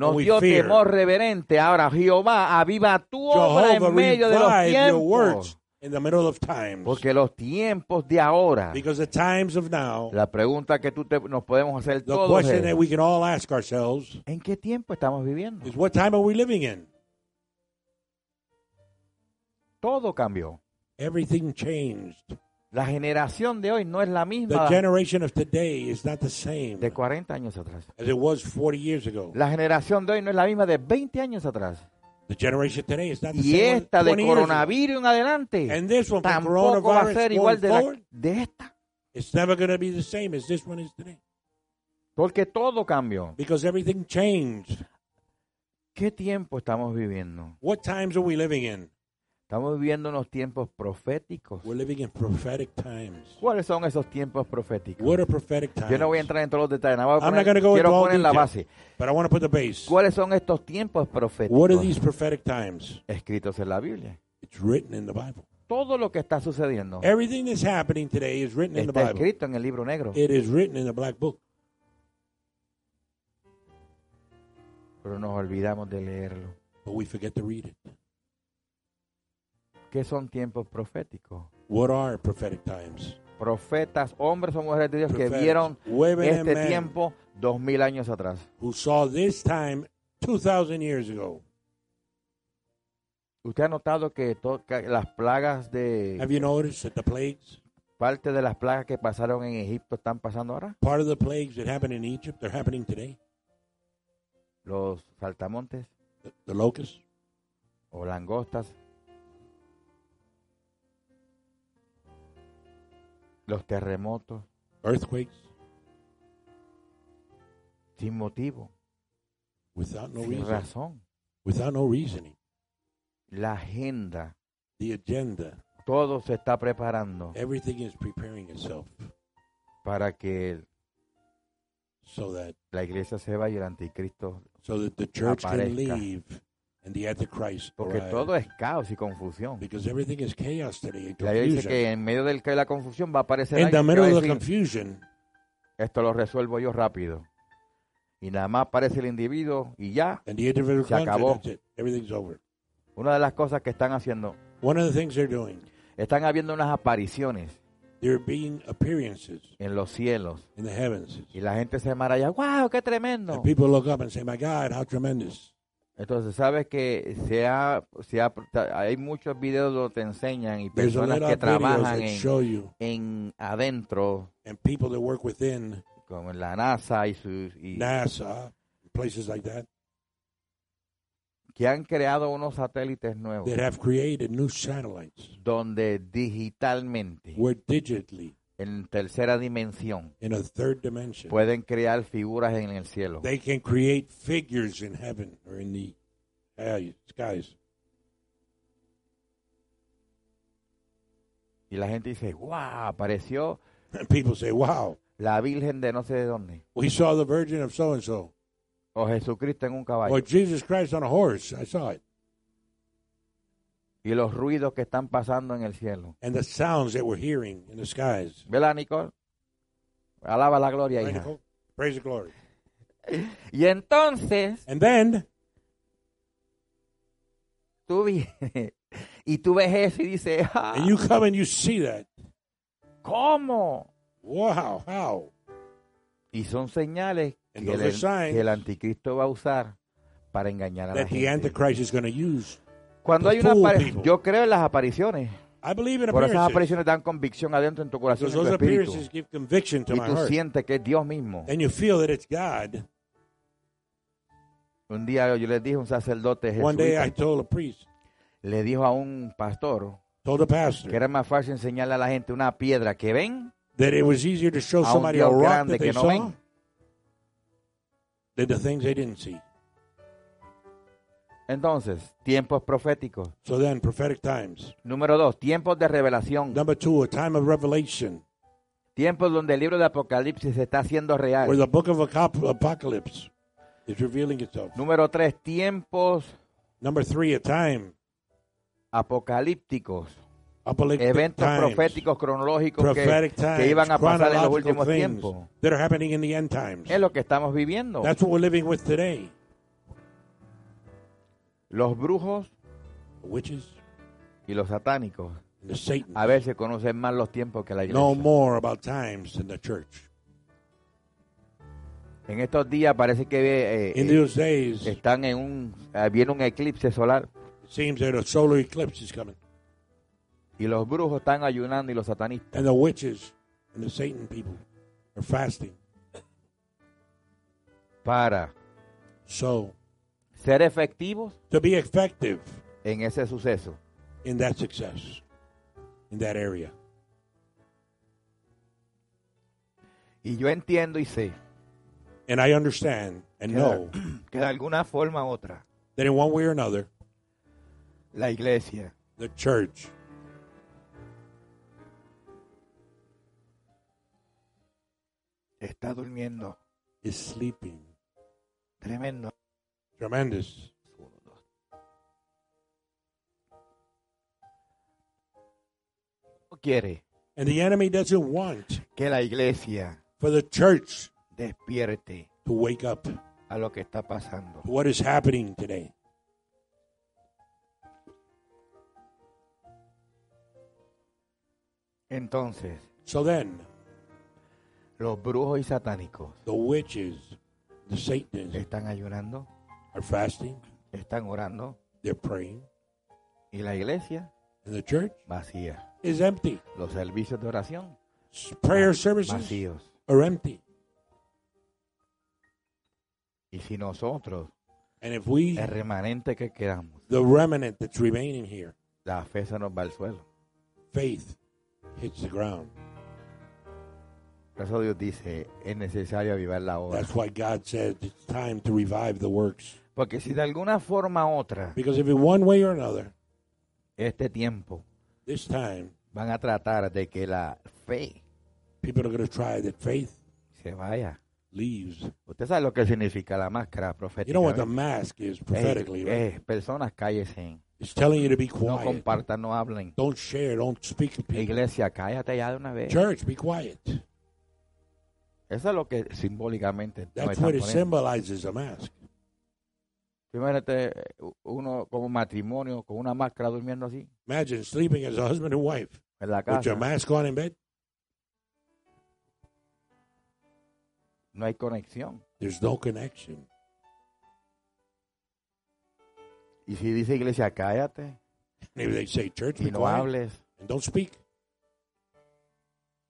Nos dio fear. temor reverente. Ahora Jehová aviva tu obra Jehovah en medio de los tiempos. in the middle of times. Porque los tiempos de ahora, Because the times of now, la pregunta que tú te- nos podemos hacer the todos question that es, we can all ask ourselves ¿en qué tiempo estamos viviendo? is what time are we living in? Todo cambió. Everything changed. La generación de hoy no es la The misma generation of today is not the same de 40 años atrás. as it was 40 years ago. La generación de hoy no es la misma de 20 años atrás. The generation today is not the Y same esta as de 20 years ago. coronavirus en adelante And this one from tampoco va a coronavirus ser igual going de, la- forward, de esta. it's never going to be the same as this one is today. Porque todo cambió. Because everything changed. ¿Qué tiempo estamos viviendo? What times are we living in? Estamos viviendo unos tiempos proféticos. We're living in prophetic times. ¿Cuáles son esos tiempos proféticos? What are prophetic times? Yo no voy a entrar en todos los detalles. nada más voy a I'm not poner- going to go quiero into all poner la detail, base. but I want to put the base. ¿Cuáles son estos tiempos proféticos What are these prophetic times? escritos en la Biblia? It's written in the Bible. Todo lo que está sucediendo Everything that's happening today is written in the está Bible. escrito en el libro negro, It is written in the black book. pero nos olvidamos de leerlo. but we forget to read it. ¿Qué son tiempos proféticos? What are prophetic times? Profetas, hombres o mujeres de Dios que vieron este tiempo dos mil años atrás. who saw this time 2,000 years ago. ¿Usted ha notado que, que las plagas de Have you noticed that the plagues, parte de las plagas que pasaron en Egipto están pasando ahora? part of the plagues that happened in Egypt, they're happening today? Los saltamontes The, the locusts, o langostas, los terremotos, earthquakes, sin motivo, without no sin reason, razón. without no reasoning. La agenda, The agenda, todo se está preparando everything is preparing itself para que so that la iglesia se vaya y el anticristo, so that the church can Aparezca. leave. the Antichrist porque todo es caos y confusión. because everything is chaos today and La Biblia dice que en medio del caos y la confusión va a aparecer In the alguien que va middle of the confusion, esto lo resuelvo yo rápido. Y nada más aparece el individuo y ya. and the individual Se acabó. over. Una de las cosas que están haciendo, One of the things they're doing, están habiendo unas apariciones there being appearances en los cielos. in the heavens. Y la gente se maravilla, wow, qué tremendo. And people look up and say, My God, how tremendous. Entonces, sabes que se ha, se ha- hay muchos videos donde te enseñan y personas que trabajan en, en adentro, and people that work within como en la NASA y sus y NASA, places like that, que han creado unos satélites nuevos. That have created new satellites. Donde digitalmente, where digitally, en tercera dimensión, in a third dimension, pueden crear figuras en el cielo. they can create figures in heaven or in the uh, skies. Y la gente dice, wow, apareció And people say, Wow, la Virgen de no sé de dónde, we saw the Virgin of so and so, o Jesucristo en un caballo. or Jesus Christ on a horse. I saw it. Y los ruidos que están pasando en el cielo. And the sounds that we're hearing in the skies. ¿Verdad, Nicole? Alaba la gloria, Right, hija. Nicole? Praise the glory. Y entonces, And then tú vienes y tú ves eso y dices, "Ah, and you come and you see that. ¿cómo? Wow, how? Y son señales And que el, que el anticristo va a usar para engañar a la That the gente. Antichrist is going to use. Cuando hay una yo creo en las apariciones. I believe in Por esas apariciones dan convicción adentro en tu corazón en tu espíritu. Y my tú sientes que es Dios mismo. And you feel that it's God. Un día yo les dije a un sacerdote jesuita, le dijo a un pastor told a que pastor, era más fácil enseñarle a la gente una piedra que ven that it was easier to show a un somebody a Dios rock grande that they que no saw ven. than the things they didn't see. Entonces, tiempos proféticos. So then, prophetic times. Número dos, tiempos de revelación. Number two, a time of revelation, Tiempos donde el libro de Apocalipsis se está haciendo where real. the book of Apocalypse is revealing itself. Número tres, tiempos Number three, a time, apocalípticos. apocalyptic Eventos times, proféticos cronológicos que, prophetic que times, iban a pasar en los últimos tiempos. that are happening in the end times. Es lo que estamos viviendo. That's what we're living with today. Los brujos witches. y los satánicos. And the a veces conocen más los tiempos que la iglesia. know more about times than the church. En estos días parece que eh, In eh, days, it están en un eh, viene un eclipse solar. seems that a solar eclipse is coming, y los brujos están ayunando y los satanistas. And the witches and the Satan people are fasting. para. So, ser efectivos to be effective en ese suceso. in that success, in that area. Y yo entiendo y sé And I understand and que, know que de alguna forma u otra that in one way or another, la iglesia the church está durmiendo is sleeping. tremendo. Tremendous. No quiere And the enemy doesn't want que la iglesia for the church despierte to wake up a lo que está pasando. to what is happening today. Entonces, So then, los brujos y satánicos the witches, the Satanists están ayunando, are fasting, están orando they're praying, y la iglesia and the church vacía. is empty. Los servicios de oración Prayer services vacíos. are empty. Y si nosotros, And if we, el remanente que quedamos, the remnant that's remaining here, la fe se nos va al suelo. faith hits the ground. Eso Dios dice, es necesario avivar la obra. That's why God said it's time to revive the works. Porque si de alguna forma u otra, Because if in one way or another, este tiempo this time, van a tratar de que la fe people are going to try that faith se vaya. leaves. Usted sabe lo que significa la máscara You profética. know what the mask is prophetically, right? eh, personas cállese. It's telling you to be No quiet. compartan, no hablen. Don't share. Don't speak to people. Iglesia, cállate ya de una vez. Church, be quiet. Eso es lo que simbólicamente That's what it symbolizes a mask. Imagínate eh, uno como matrimonio con una máscara durmiendo así Imagine sleeping as a husband and wife en la with casa. your mask on in bed. No hay conexión. There's no connection. Y si dice iglesia, cállate Maybe they say, church, y no hables. and don't speak.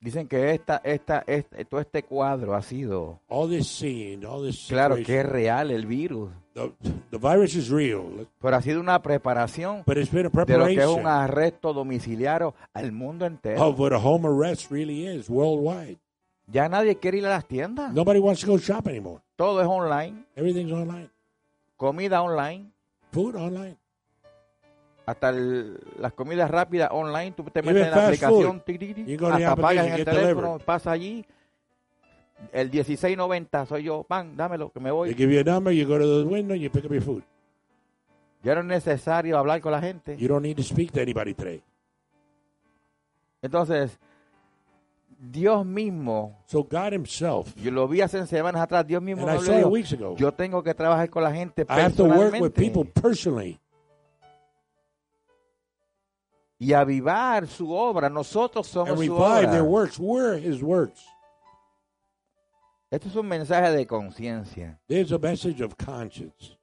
Dicen que esta, esta, este, todo este cuadro ha sido, All this scene, all this claro que es real el virus, the, the virus is real, pero ha sido una preparación but it's been a de lo que es un arresto domiciliario al mundo entero. of what a home arrest really is worldwide. Ya nadie quiere ir a las tiendas. Nobody wants to go shop anymore. Todo es online, Everything's online. comida online, Food online. Hasta el- las comidas rápidas online. Tú te metes en la aplicación, tic, tic, tic, hasta pagas en el teléfono, pasa allí. El 1690 soy yo, pan, dámelo, que me They voy. give you a number, you go to the window, you pick up your food. Ya no es necesario hablar con la gente. You don't need to speak to anybody today. Entonces, Dios mismo, So God Himself, yo lo vi hace semanas atrás, Dios mismo and I saw it weeks ago. yo tengo que trabajar con la gente I have to work with people personalmente personally y avivar su obra. Nosotros and somos su revive their obra. works. We're His works. Esto es un mensaje de conciencia. There's a message of conscience,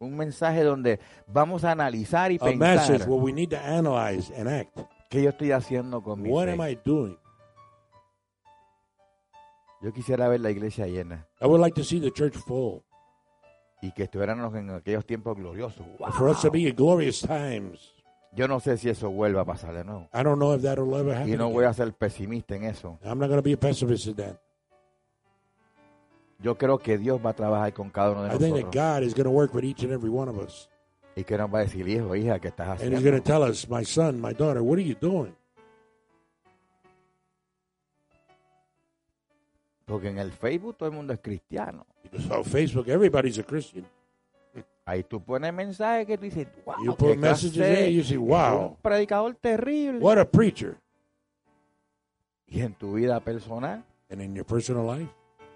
Un mensaje donde vamos a analizar y a message pensar where we need to analyze and act. qué yo estoy haciendo con mi What fe. am I doing? Yo quisiera ver la iglesia llena I would like to see the church full. y que estuviéramos en aquellos tiempos gloriosos. ¡Wow! For us to be in glorious times. Yo no sé si eso vuelva a pasar de nuevo. I don't know if that'll ever happen. Y no voy a again. ser pesimista en eso. I'm not going to be a pessimist in that. Yo creo que Dios va a trabajar con cada uno de I think that nosotros. God is going to work with each and every one of us. Y que nos va a decir, hijo, hija, ¿qué estás And He's going to haciendo? tell us, my son, my daughter, what are you doing? Porque en el Facebook todo el mundo es cristiano. Because on Facebook, everybody's a Christian. Ahí tú pones mensajes que tú dices, wow, You qué put messages you say, wow. un predicador terrible. What a preacher. Y en tu vida personal, And in your personal life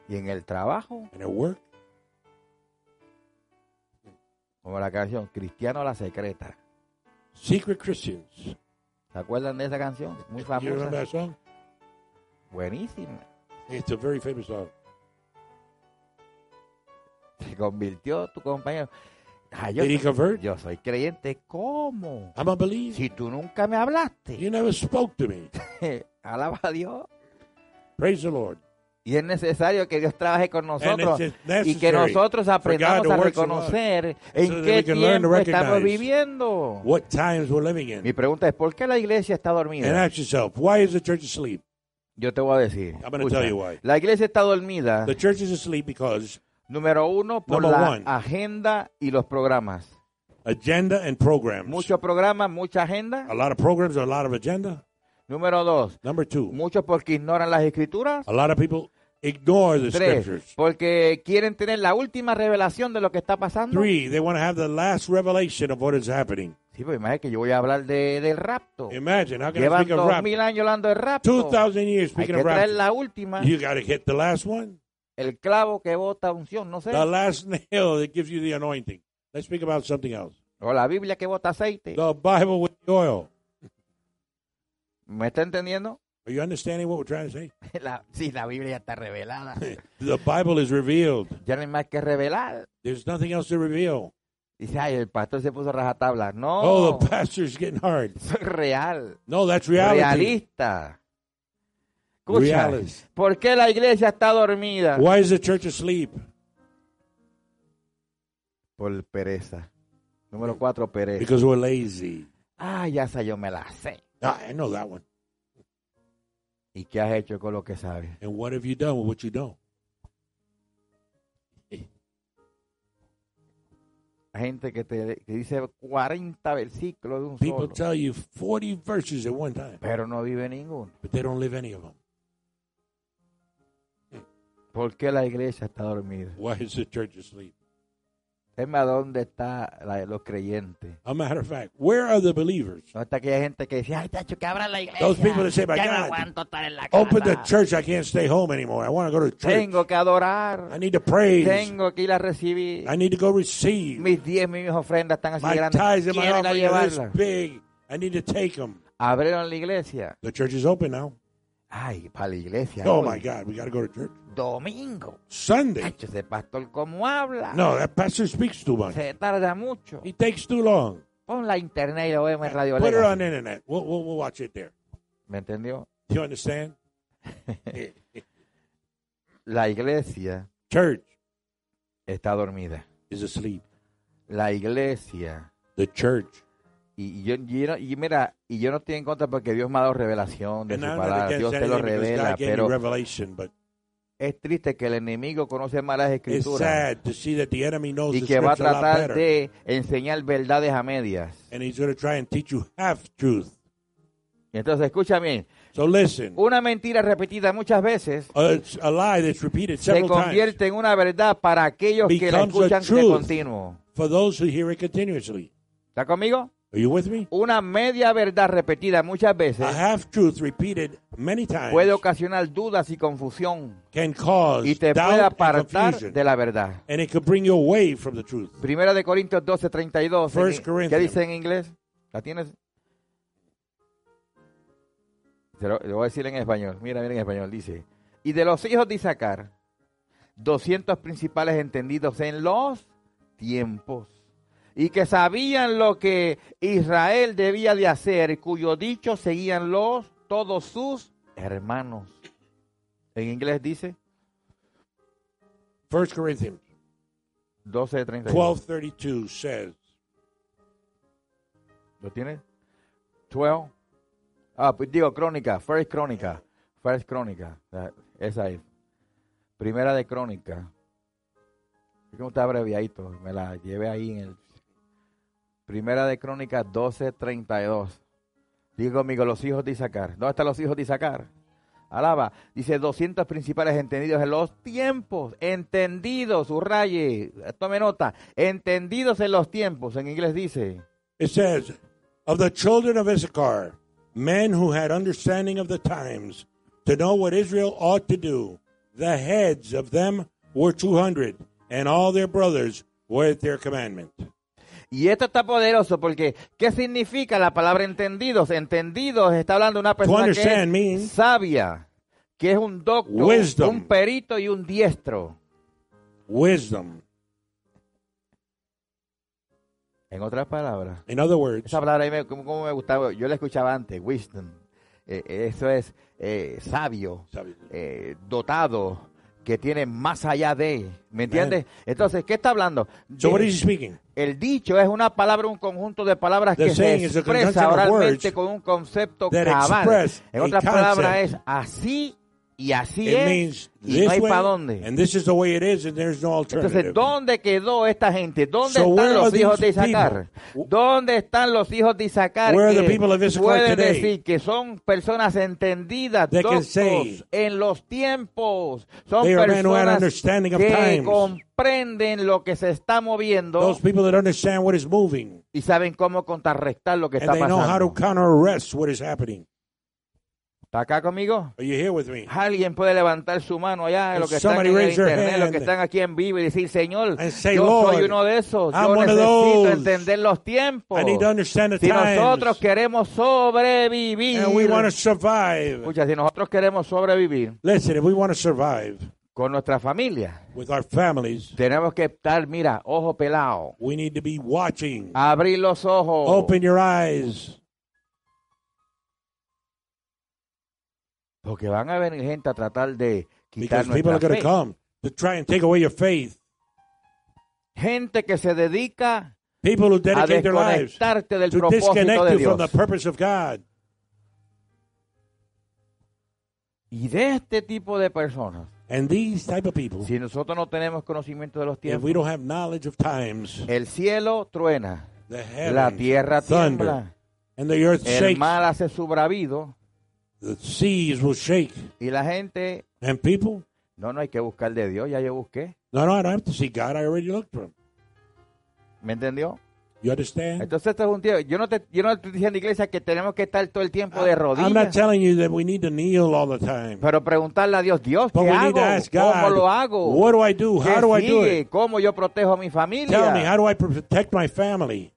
y en el trabajo, and at work, como la canción Cristiano la Secreta. secret Christians. ¿Se acuerdan de esa canción? Muy You remember famosa. that song? Buenísima. It's a very famous song. Se convirtió tu compañero. Ah, yo, Did he convert? yo soy creyente. ¿Cómo? I'm a believer. Si tú nunca me hablaste. You never spoke to me. Alaba a Dios. Praise the Lord. Y es necesario que Dios trabaje con nosotros y que nosotros aprendamos to a so reconocer so en that qué to tiempo estamos viviendo. What times we're living in. Mi pregunta es, ¿por qué la iglesia está And dormida? ask yourself, why is the church asleep? Yo te voy a decir. I'm gonna escucha, tell you why. La iglesia está dormida, The church is asleep because número uno, por Number la one. agenda y los programas. agenda and programs. Muchos programas, mucha agenda. A lot of programs, a lot of agenda. Número dos, Number two, muchos porque ignoran las escrituras. a lot of people ignore the Tres, scriptures. porque quieren tener la última revelación de lo que está pasando. Three, they want to have the last revelation of what is happening. Sí, pues imagínate que yo voy a hablar de, del rapto. Imagine, how can I Llevan speak of dos rapture? mil años hablando de rapto. 2,000 years Hay speaking que of traer rapture. la última. You got to hit the last one, El clavo que bota unción, no sé. the last nail that gives you the anointing. Let's speak about something else. O la Biblia que bota aceite. The Bible with the oil. ¿Me está entendiendo? Are you understanding what we're trying to say? La, sí, la Biblia está revelada. The Bible is revealed. ya no hay más que revelar. There's nothing else to reveal. Dice, ay, el pastor se puso rajatabla. No, Oh, the pastor's getting hard. soy real. No, that's reality. Realista. Escucha. ¿por qué la iglesia está dormida? Why is the church asleep? Por pereza. Número cuatro, pereza. Because we're lazy. Ah, ya esa yo me la sé. Ah, I know that one. ¿Y qué has hecho con lo que sabes? And what have you done with what you know? Hay gente que te que dice 40 versículos de un People solo, tell you 40 verses at one time, pero no vive ninguno. but they don't live any of them. ¿Por qué la iglesia está dormida? Why is the church asleep? Dime a dónde están los creyentes. A matter of fact, where are the believers? ¿Dónde está aquella gente que dice, ay, tacho, que abra la iglesia? Those people that say, "My ya no God, aguanto estar en la casa. Open the church. I can't stay home anymore. I want to go to church. Tengo que adorar. I need to praise. Tengo que ir a recibir. I need to go receive. Mis diez, mis ofrendas están así My grandes. tithes and my Quiero ir a offering are this big. I need to take them. Abrieron la iglesia. The church is open now. Ay, para la iglesia. Oh hoy. my God, we got to go to church. Domingo. Sunday. Tacho, ese pastor, ¿cómo habla? No, that pastor speaks too much. Se tarda mucho. He takes too long. Pon la internet y lo vemos en Radio Put it Legacy. on the internet. We'll, we'll, we'll watch it there. ¿Me entendió? You understand? La iglesia church está dormida. is asleep. La iglesia. The church. Y, yo, y yo- y mira, y yo no estoy en contra porque Dios me ha dado revelación de And su palabra. Dios te lo revela, pero but es triste que el enemigo conoce más las it's escrituras y que va a tratar de enseñar verdades a medias. And he's going to try and teach you half truth. Y entonces, escúchame, So listen, una mentira repetida muchas veces a, a lie that's repeated se several times convierte en una verdad para aquellos que la escuchan de continuo. for those who hear it continuously. ¿Está conmigo? Are you with me? Una media verdad repetida muchas veces A half truth repeated many times puede ocasionar dudas y confusión can cause y te puede doubt and apartar confusion, de la verdad. and it could bring you away from the truth. Primera de Corintios 12, 32. First ¿Qué Corinthians. dice en inglés? ¿La tienes? Se lo, lo voy a decir en español. Mira, mira en español. Dice, y de los hijos de Isaacar, 200 principales entendidos en los tiempos, y que sabían lo que Israel debía de hacer, cuyo dicho seguían los, todos sus hermanos. En inglés dice First Corinthians 12, 32. 12:32 says, ¿Lo tienes? 12. Ah, pues digo crónica, first crónica, first crónica. Esa es. Primera de Crónica. Es como está abreviadito, me la llevé ahí en el Primera de Crónicas 12:32. Digo conmigo, los hijos de Isaacar. ¿Dónde están los hijos de Isaacar? Alaba. Dice 200 principales entendidos en los tiempos. Entendidos, subraye. Tome nota. Entendidos en los tiempos. En inglés dice. It says, Of the children of Issachar, men who had understanding of the times, to know what Israel ought to do, the heads of them were 200, and all their brothers were at their commandment. Y esto está poderoso porque, ¿qué significa la palabra entendidos? Entendidos está hablando de una persona que es sabia, que es un doctor, Wisdom. un perito y un diestro. Wisdom. En otras palabras, In other words, esa palabra me, como, como me gustaba, yo la escuchaba antes, wisdom. Eh, eso es eh, sabio, eh, dotado, que tiene más allá de, ¿me entiendes? Entonces, ¿qué está hablando? so what is he speaking? el dicho es una palabra, un conjunto de palabras The que se expresa oralmente con un concepto cabal. En otras palabras es así y así It es means y no hay para dónde. and this is the way it is, and there's no alternative. Entonces, ¿dónde quedó esta gente? ¿Dónde So están los hijos de Isaacar? people? ¿Dónde están los hijos de Isaacar que pueden decir que son personas entendidas, doctos en los tiempos? Son personas que comprenden lo que se está moviendo Those people that understand what is moving, y saben cómo contrarrestar lo que and está they know how to pasando. counter arrest what is happening. ¿Está acá conmigo? Are you here with me? Alguien puede levantar su mano allá, los que están en el internet, los que están aquí en vivo y decir, Señor, say, yo Lord, soy uno de esos, yo necesito entender los tiempos. I need to understand the Si nosotros times, queremos sobrevivir, and we want to survive. escucha, si nosotros queremos sobrevivir Listen, if we want to survive con nuestra familia, with our families, tenemos que estar, mira, ojo pelado, we need to be watching. abrir los ojos, Open your eyes. Porque van a venir gente a tratar de quitar Because people are going to come to try and take away your faith. Gente que se dedica People who a dedicate their lives desconectarte del to propósito disconnect de you from Dios. the purpose of God. Y de este tipo de personas, And these type of people, si nosotros no tenemos conocimiento de los if tiempos, we don't have knowledge of times, el cielo truena, the la heavens tierra thunder, tiembla, and the earth el shakes, mar hace su bravido the seas will shake. y la gente, And people, no, no hay que buscar de Dios, ya yo busqué, no, no, I don't have to see God. I already looked for him. ¿me entendió? You understand? Entonces esto es un tiempo, yo no te, yo no estoy diciendo iglesia que tenemos que estar todo el tiempo de I'm not rodillas, telling you that we need to kneel all the time. pero preguntarle a Dios, Dios, But ¿qué hago? to ask ¿Cómo God, lo hago? what do I do? ¿Qué How do I do it? ¿Cómo yo protejo a mi familia? Tell me, how do I protect my family?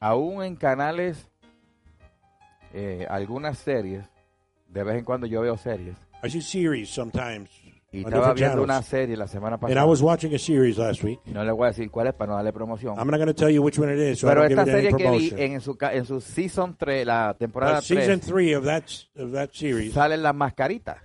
Aún en canales, eh, algunas series, de vez en cuando yo veo series, I see series sometimes y on estaba different viendo una channels. serie la semana And I pasada, was watching a series last week. no le voy a decir cuál es para no darle promoción, I'm not going to tell you which one it is, so pero I don't esta give it any serie que vi promotion. en su, ca- en su season 3, la temporada But season 3, three of that of that series, salen las mascaritas.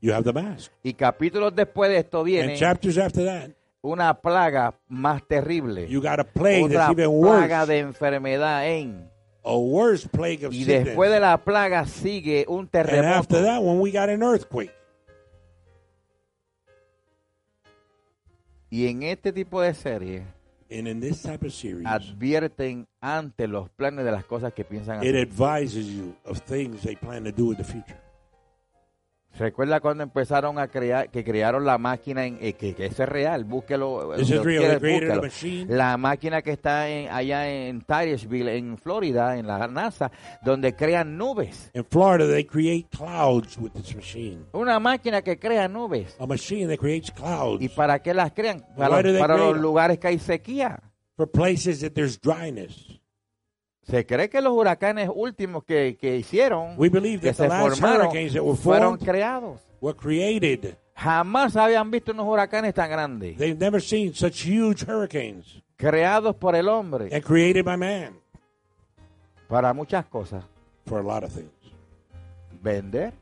you have the mask. Y capítulos después de esto And viene chapters after that, una plaga más terrible, you got a plague otra that's even plaga worse. de enfermedad en... A worse plague of Y sickness. después de la plaga sigue un And terremoto. after that one, we got an earthquake. Y en este tipo de serie And in this type of series, advierten ante los planes de las cosas que piensan it hacer. advises you of things they plan to do in the future. Recuerda cuando empezaron a crear, que crearon la máquina, en, eh, que, que eso es real, búsquelo. This si is lo real. quieres. La máquina que está en- allá en Tyersville, en Florida, en la NASA, donde crean nubes. In Florida, they create clouds with this machine. Una máquina que crea nubes. A machine that creates clouds ¿Y para qué las crean? Para, para los lugares que hay sequía. for places that there's dryness. Se cree que los huracanes últimos que, que hicieron, We believe que se formaron, fueron creados. were created. Jamás habían visto unos huracanes tan grandes, They've never seen such huge hurricanes creados por el hombre and created by man para muchas cosas. for a lot of things. Vender,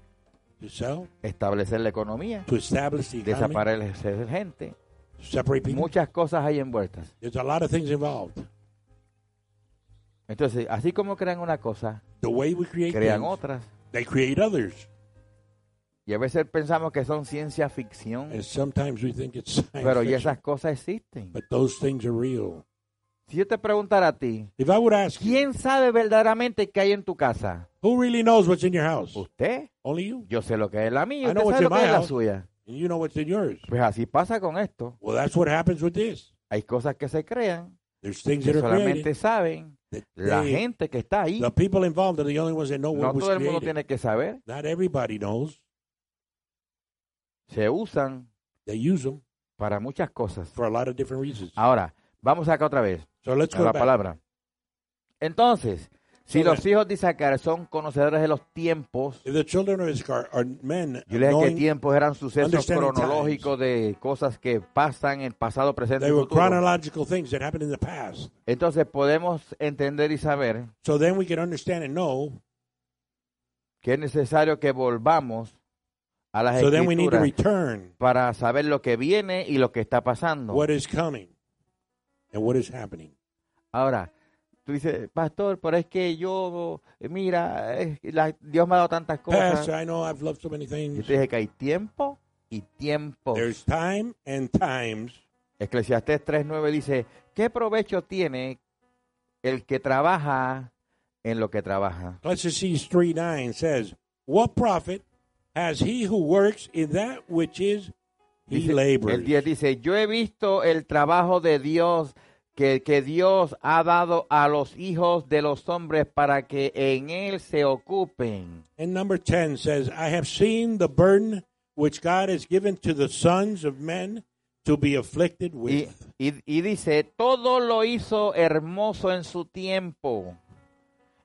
To sell, establecer la economía, to establish the economy, desaparecer gente. to separate people. Muchas cosas hay envueltas. There's a lot of things involved. Entonces, así como crean una cosa, The way we create crean things, otras. they create others. Y a veces pensamos que son ciencia ficción, And sometimes we think it's science pero esas cosas existen. but those things are real. Si yo te preguntara a ti, If I would ask you, ¿quién sabe verdaderamente qué hay en tu casa? who really knows what's in your house? ¿Usted? Only you. Yo sé lo que es la mía, usted sabe lo que es la house. suya. And you know what's in yours. Pues así pasa con esto. Well, that's what happens with this. Hay cosas que se crean, There's things que that are solamente saben la gente que está ahí. the people involved are the only ones that know No todo el mundo tiene que saber. Not everybody knows. Se usan They use them para muchas cosas. for a lot of different reasons. Ahora, vamos acá otra vez So let's a go la back. palabra. Entonces, si los hijos de Isaacar son conocedores de los tiempos, If the children of Issachar are men yo les dije que knowing tiempos eran sucesos understanding cronológicos de cosas que pasan en pasado, presente y they were futuro. chronological things that happened in the past. Entonces podemos entender y saber So then we can understand and know. que es necesario que volvamos a las So then we need to escrituras return para saber lo que viene y lo que está pasando. what is coming and what is happening. Ahora, tú dices, pastor, pero es que yo, eh, mira, es la- Dios me ha dado tantas cosas. Pastor, I know I've loved so many Yo things. te dije que hay tiempo y tiempo. There's time and times. Eclesiastés 3.9 dice, ¿qué provecho tiene el que trabaja en lo que trabaja? Ecclesiastes 3 9 says, What profit has he who works in that which is he Dice- labors? el 10 dice, yo he visto el trabajo de Dios que, que Dios ha dado a los hijos de los hombres para que en él se ocupen. And number 10 says, I have seen the burden which God has given to the sons of men to be afflicted Y, with. y- y dice, todo lo hizo hermoso en su tiempo.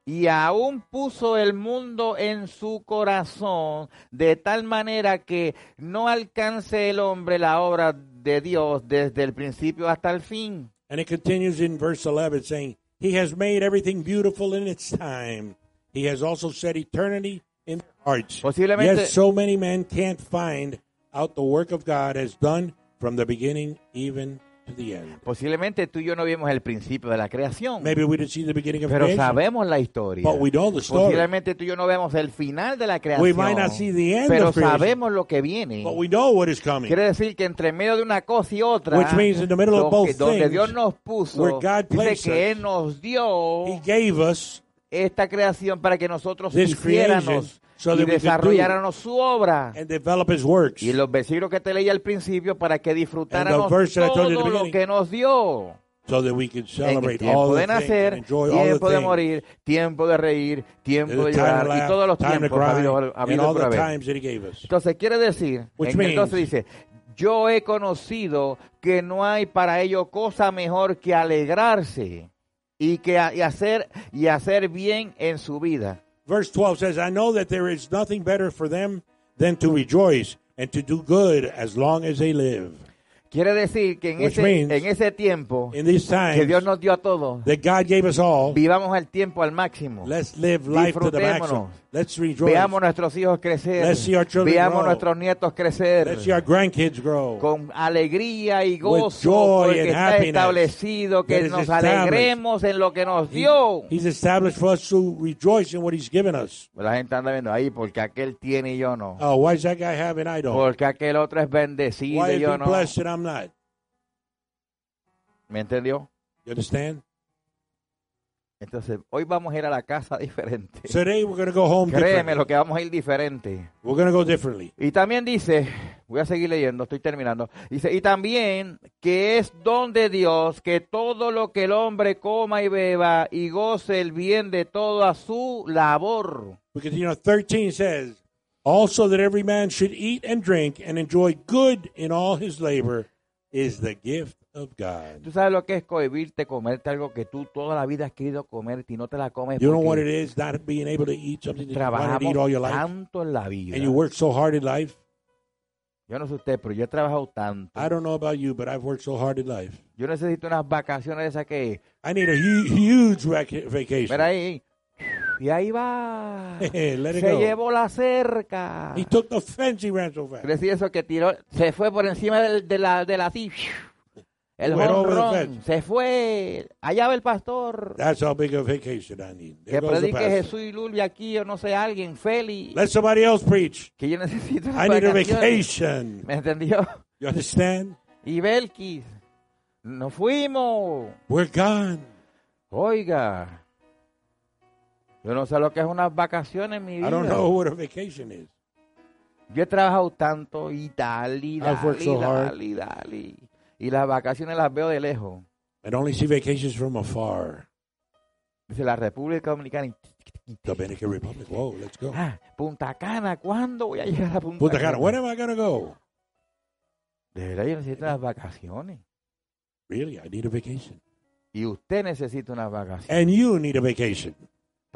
Y aún puso el mundo en su corazón, de tal manera que no alcance el hombre la obra de Dios desde el principio hasta el fin. And it continues in verse 11 saying, He has made everything beautiful in its time. He has also set eternity in their hearts. Posiblemente- Yet so many men can't find out the work of God has done from the beginning even to the end. Posiblemente tú y yo no vimos el principio de la creación, Maybe we didn't see the beginning of pero creation, sabemos la historia. but we know the story. Posiblemente tú y yo no vemos el final de la We creación, might not see the end pero of creation, sabemos lo que viene. but we know what is coming. Quiere decir que entre medio de una cosa y otra, Which means in the middle of both que- donde things, Dios nos puso, where God dice placed que us, Él nos dio He gave us esta creación para que nosotros hiciéramos so y desarrolláramos su obra. and develop His works. Y los versículos que te leí al principio para que disfrutáramos todo lo que nos dio. so that we En celebrate tiempo all de nacer, enjoy all tiempo de morir, tiempo de reír, tiempo de llorar y laugh, todos los tiempos habidos all por haber. Entonces quiere decir, en- entonces dice, yo he conocido que no hay para ello cosa mejor que alegrarse y que y hacer y hacer bien en su vida. Verse 12 says, I know that there is nothing better for them than to rejoice and to do good as long as they live. Quiere decir que en Which ese means- en ese tiempo In these que Dios nos dio a todos, that God gave us all, vivamos el tiempo al máximo. let's live life to the maximum. Let's rejoice. Veamos nuestros hijos crecer, Let's see our children veamos grow. nuestros nietos crecer. Let's see our grandkids grow. con alegría y With gozo joy porque and está happiness establecido que that is nos alegremos en lo que nos He- dio. he's established for us to rejoice in what He's given us. La gente anda viendo ahí porque aquel tiene y yo no. Oh, why does that guy have and I don't? Porque aquel otro es bendecido Why y is yo he no. blessed I'm not? ¿Me entendió? You understand? Entonces, hoy vamos a ir a la casa diferente. So today we're going to go home Créeme lo que vamos a ir diferente. We're going to go differently. Y también dice, voy a seguir leyendo, estoy terminando. Dice, y también que es don de Dios que todo lo que el hombre coma y beba y goce el bien de toda su labor. Because, you know, 13 says, also that every man should eat and drink and enjoy good in all his labor is the gift of God. Tú sabes lo que es cohibirte, comerte algo que tú toda la vida has querido comerte y no te la comes You know what it is, not being able to eat something that you wanted to eat all your life? tanto en la vida. And you work so hard in life? Yo no sé usted, pero yo he trabajado tanto. I don't know about you, but I've worked so hard in life. Yo necesito unas vacaciones esas que, I need a hu- huge vac- vacation. mira ahí, y ahí va. Se go. llevó la cerca. He took the fence he ran so fast. Decir eso que tiró, se fue por encima del- de, la de la así, El jonrón se fue. Allá va el pastor. That's how big a vacation I need. There Que goes the predique pastor. Jesús y Luli aquí o no sé, alguien, Feli. Let somebody else preach. Que yo necesito unas I need a vacation. ¿Me entendió? You understand? Y Belkis. Nos fuimos. We're gone. Oiga. Yo no sé lo que es unas vacaciones en mi vida. I don't know what a vacation is. Yo he trabajado tanto y tal, y so y dale, y dale. Y las vacaciones las veo de lejos. I only see vacations from afar. Dice la República Dominicana. Dominican Republic. Whoa, let's go. Ah, Punta Cana, ¿cuándo voy a llegar a Punta, Punta Cana. When am I to go? De verdad, yo necesito unas vacaciones. Really? I need a vacation. Y usted necesita unas vacaciones. And you need a vacation.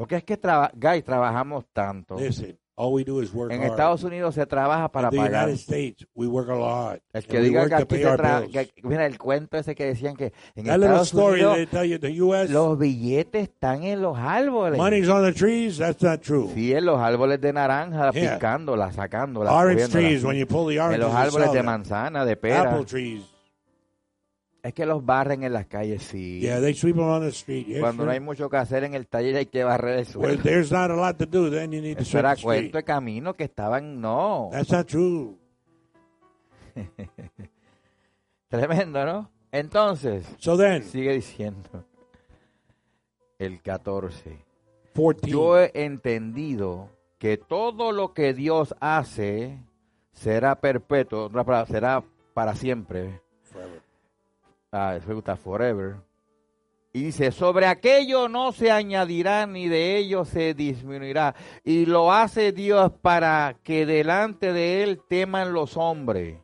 Porque es que, traba, guys, trabajamos tanto. Listen, all we do is work En hard. Estados Unidos se trabaja para In the pagar. United States, we work a lot. El que diga que aquí se our tra bills. que- Mira, el cuento ese que decían que en That Estados Unidos you the U.S. los billetes están en los árboles. money's on the trees. That's not true. Sí, en los árboles de naranja, Yeah. picándola, sacándola. Orange trees, when you pull the En oranges, los you árboles de manzana, de pera. Apple trees. Es que los barren en las calles, sí. Yeah, they sweep them on the street. Yeah, Cuando no sure. hay mucho que hacer en el taller hay que barrer el Well, suelo. there's not a lot to do. Then you need to Eso sweep era the cuento de camino que estaban, no. That's not true. Tremendo, ¿no? Entonces, So then, sigue diciendo el 14. 14. Yo he entendido que todo lo que Dios hace será perpetuo, será para siempre. Forever. Ah, gusta, forever. Y dice, sobre aquello no se añadirá ni de ello se disminuirá. Y lo hace Dios para que delante de él teman los hombres.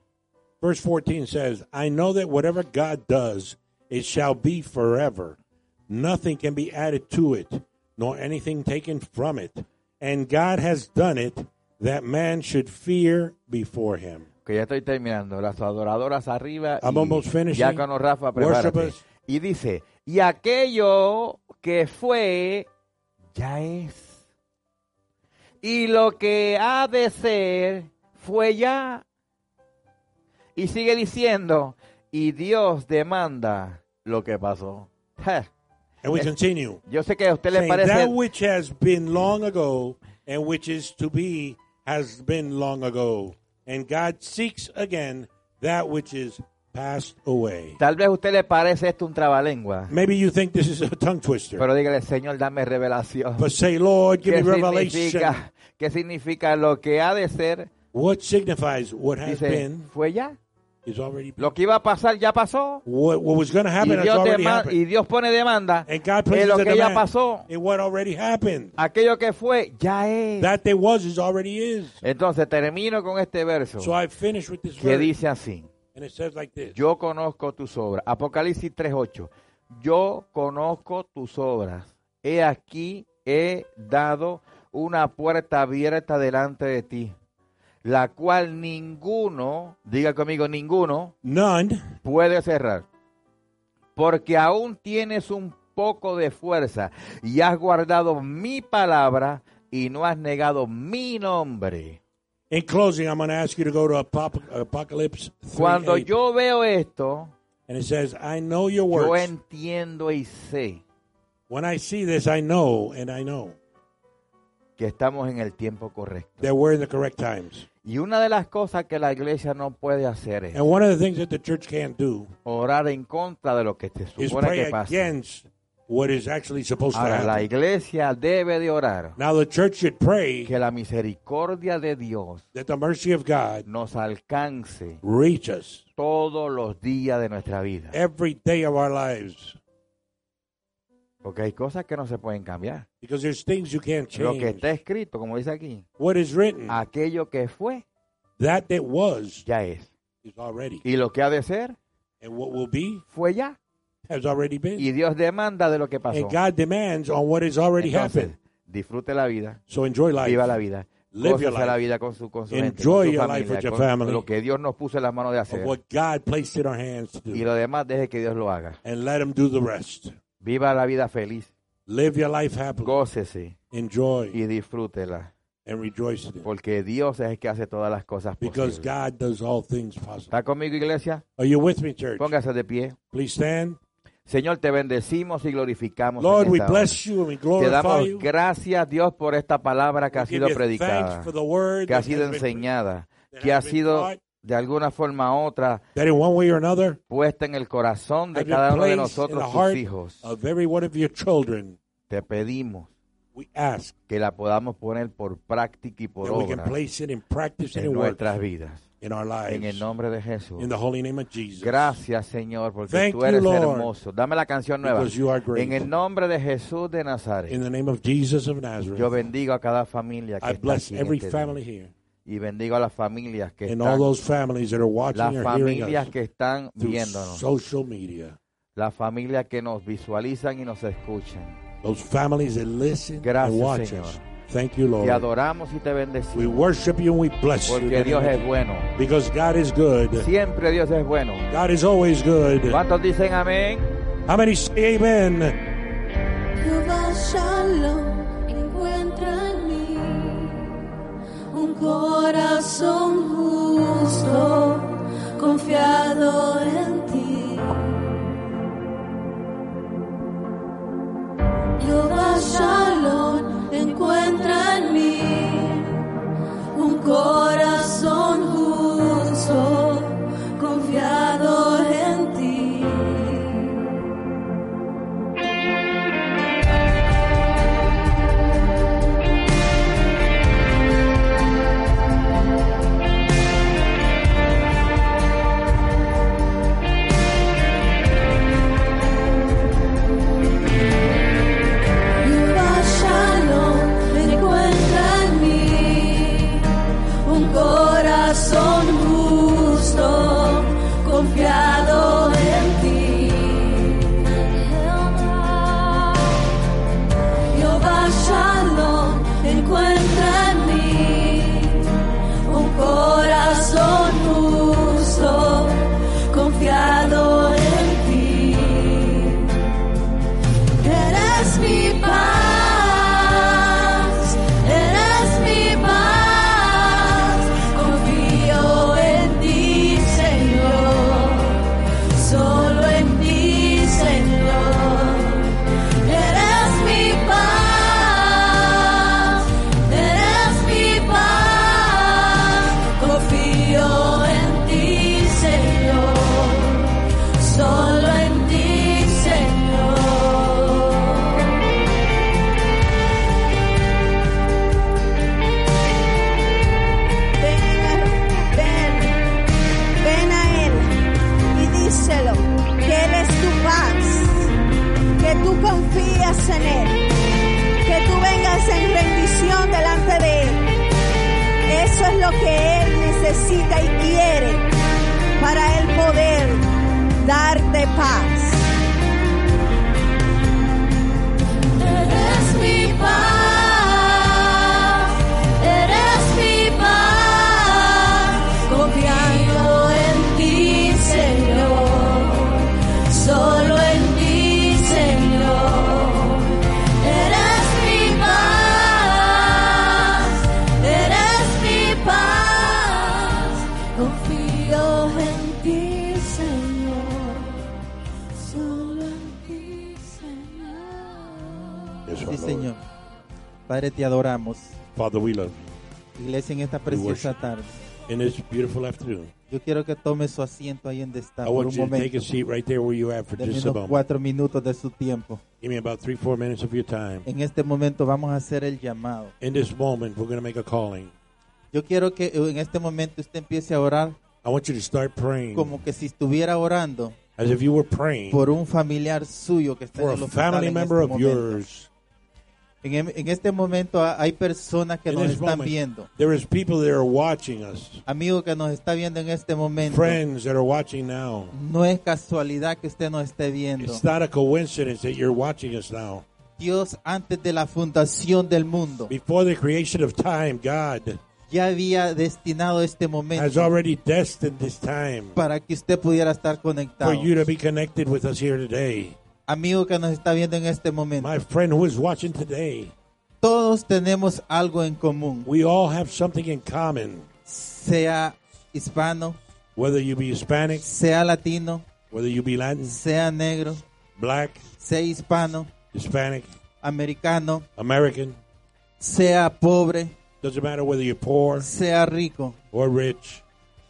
Verse 14 says, I know that whatever God does, it shall be forever. Nothing can be added to it, nor anything taken from it. And God has done it that man should fear before him. Que ya estoy terminando. Las adoradoras arriba. I'm y almost finishing. Ya con Rafa, prepárate. Y dice, y aquello que fue, ya es. Y lo que ha de ser, fue ya. Y sigue diciendo, y Dios demanda lo que pasó. And we continue. Yo sé que a usted le parece... that which has been long ago and which is to be has been long ago. And God seeks again that which is passed away. Tal vez a usted le parece esto un trabalengua. Maybe you think this is a tongue twister. Pero dígale, Señor, dame revelación. But say, Lord, give ¿Qué me revelation. significa, ¿Qué significa lo que ha de ser? What signifies what has Dice, been fue ya. Already. Lo que iba a pasar ya pasó. What, what was going to Y happen has Dios, already dema- happened. y Dios pone demanda and God places lo que ya pasó. in what already happened. Aquello que fue, ya es. That there was is already is. Entonces termino con este verso So I finish with this que verse. dice así. And it says like this. Yo conozco tus obras. Apocalipsis 3.8. Yo conozco tus obras. He aquí, he dado una puerta abierta delante de ti, la cual ninguno, diga conmigo, ninguno None puede cerrar. Porque aún tienes un poco de fuerza y has guardado mi palabra y no has negado mi nombre. In closing, I'm going to ask you to go to Apocalypse 3, Cuando 8. yo veo esto, and it says, I know your yo works. entiendo y sé when I see this, I know, and I know que estamos en el tiempo correcto. that we're in the correct times. Y una de las cosas que la iglesia no puede hacer es And one of the things that the church can't do orar en contra de lo que se is supone pray que pasa. against what is actually supposed to Ahora, la happen. iglesia debe de orar Now, the church should pray que la misericordia de Dios that the mercy of God nos alcance reach us todos los días de nuestra vida. every day of our lives. Porque hay cosas que no se pueden cambiar. Because there's things you can't Lo que change. está escrito, como dice aquí, What is written, aquello que fue, that that was, ya es. is already. Y lo que ha de ser, And what will be, fue ya. has already been. Y Dios demanda de lo que pasó. And God demands on what has already Entonces, happened. disfrute la vida, So enjoy life. viva la vida. Live your Gócese la life. vida con su, con su gente, Enjoy con su your life familia, with your family. lo que Dios nos puso en las manos de Of hacer. what God placed in our hands to Y do. lo demás, deje que Dios lo haga. And let Him do the rest. Viva la vida feliz, Live your life happily. gócese Enjoy. y disfrútela. and rejoice in it. porque Dios es el que hace todas las cosas Because posibles. God does all things possible. ¿Está conmigo, iglesia? Are you with me, church? Póngase de pie. Please stand. Señor, te bendecimos y glorificamos. Lord, we esta bless you and we Te glorify damos you. gracias, Dios, por esta palabra que ha We sido predicada, que ha sido enseñada, que ha sido. De alguna forma u otra that in one way or another puesta en el corazón de cada uno de in nosotros, tus hijos. of every one of your children. Te pedimos We ask que la podamos poner por práctica y por obra in en in nuestras vidas. in our En el lives. nombre de Jesús. In the holy name of Jesus. Gracias, Señor, porque Thank tú eres you, hermoso. Dame la canción nueva. because you are great. En el nombre de Jesús de In Nazaret. the name of Jesus of Yo Nazareth. bendigo a cada familia que I está bless aquí every este family día. here Y bendigo a las familias que and all están, those families that are watching las or hearing familias us que están through viéndonos, social media. las familias que nos visualizan y nos escuchan. Those families that listen Gracias, and watch Señor. us. Thank you, Te Lord. adoramos y te We bendecimos. worship you and we bless you. Porque Dios es bueno. Because God is good. Siempre Dios es bueno. God is always good. ¿Cuántos dicen amén? How many say amen? Jehová Shalom corazón justo, confiado en ti. Jehová Shalom encuentra en mí un corazón justo, esta preciosa tarde. In this beautiful afternoon, yo quiero que tome su asiento ahí donde está I por want un you to take momento. a seat right there where you are for just a unos moment. cuatro minutos de su tiempo. Give me about three, four minutes of your time. En este momento vamos a hacer el llamado. In this moment, we're going to make a calling. Yo quiero que en este momento usted empiece a orar I want you to start praying como que si estuviera orando as if you were praying por un familiar suyo que está for en el a hospital family en member este of momento. yours. En, en este momento hay personas que In nos están moment, viendo. there is people that are watching us, Amigo que nos está viendo en este momento. friends that are watching now. No es casualidad que usted nos esté viendo. It's not a coincidence that you're watching us now. Dios antes de la fundación del mundo Before the creation of time, God ya había destinado este has momento already destined this time para que usted pudiera estar conectado. for you to be connected with us here today. Amigo que nos está viendo en este momento, My friend who is watching today, todo todos tenemos algo en común, We all have something in common. sea hispano, Whether you be Hispanic, sea latino, whether you be Latin, sea negro, black, sea hispano, Hispanic, americano, American, sea pobre, doesn't matter whether you're poor sea rico, or rich.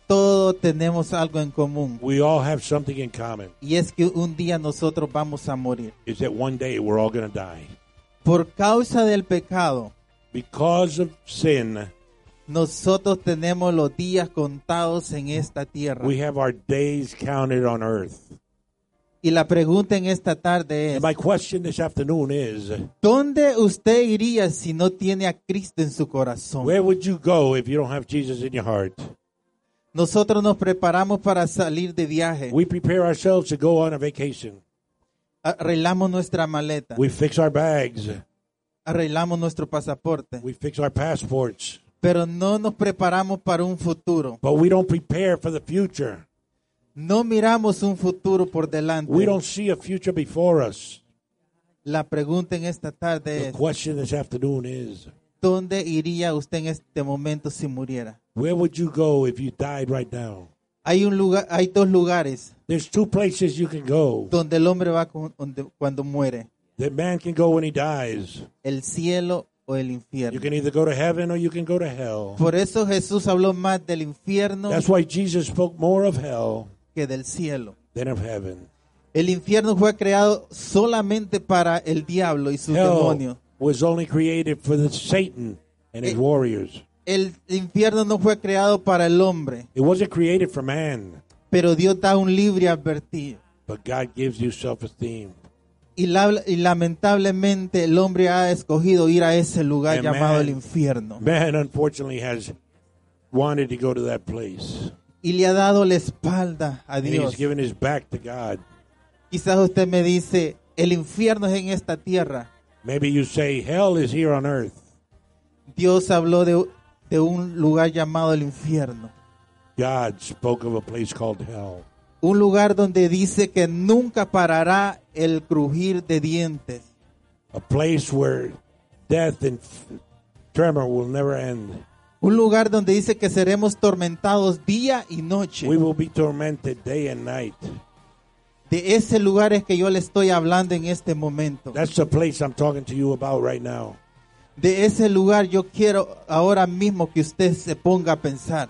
Todos tenemos algo en común. We all have something in common. Y es que un día nosotros vamos a morir. Is that one day we're all going to die. Por causa del pecado, Because of sin, nosotros tenemos los días contados en esta tierra. we have our days counted on earth. Y la pregunta en esta tarde es, my question this afternoon is ¿dónde usted iría si no tiene a Cristo en su corazón? where would you go if you don't have Jesus in your heart? Nosotros nos preparamos para salir de viaje. We prepare ourselves to go on a vacation. Arreglamos nuestra maleta. We fix our bags. Arreglamos nuestro pasaporte. We fix our passports. Pero no nos preparamos para un futuro. But we don't prepare for the future. No miramos un futuro por delante. We don't see a future before us. La pregunta en esta tarde The es, question this afternoon is ¿dónde iría usted en este momento si muriera? Where would you go if you died right now? Hay un lugar, hay dos lugares There's two places you can go. donde el hombre va cu- donde- cuando muere, That man can go when he dies. el cielo o el You infierno. can either go to heaven or you can go to hell. Por eso Jesús habló más del infierno That's why Jesus spoke more of hell que del cielo. than of heaven. El infierno fue creado solamente para el diablo y sus demonios. Hell was only created for the Satan and his Eh. warriors. El infierno no fue creado para el hombre, It wasn't created for man, pero Dios da un libre advertido. but God gives you self-esteem. Y, la- y lamentablemente el hombre ha escogido ir a ese lugar Amen. llamado el infierno. Man, unfortunately, has wanted to go to that place, Y le ha dado la espalda a and Dios. he's given his back to God. Quizás usted me dice, el infierno es en esta tierra. Maybe you say hell is here on earth. Dios habló de, de un lugar llamado el infierno. God spoke of a place called hell, Un lugar donde dice que nunca parará el crujir de dientes. a place where death and tremor will never end. Un lugar donde dice que seremos tormentados día y noche. We will be tormented day and night. De ese lugar es que yo le estoy hablando en este momento. That's the place I'm talking to you about right now. De ese lugar yo quiero ahora mismo que usted se ponga a pensar.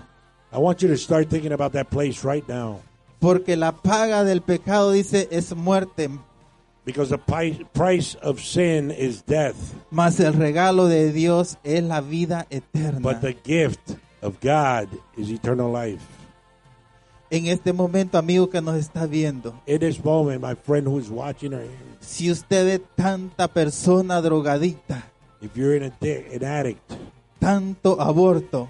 I want you to start thinking about that place right now. Porque la paga del pecado dice es muerte, Because the price of sin is death, mas el regalo de Dios es la vida eterna. but the gift of God is eternal life. En este momento, amigo que nos está viendo, In this moment, my friend who is watching or si usted ve tanta persona drogadicta, if you're an, an addict, tanto aborto,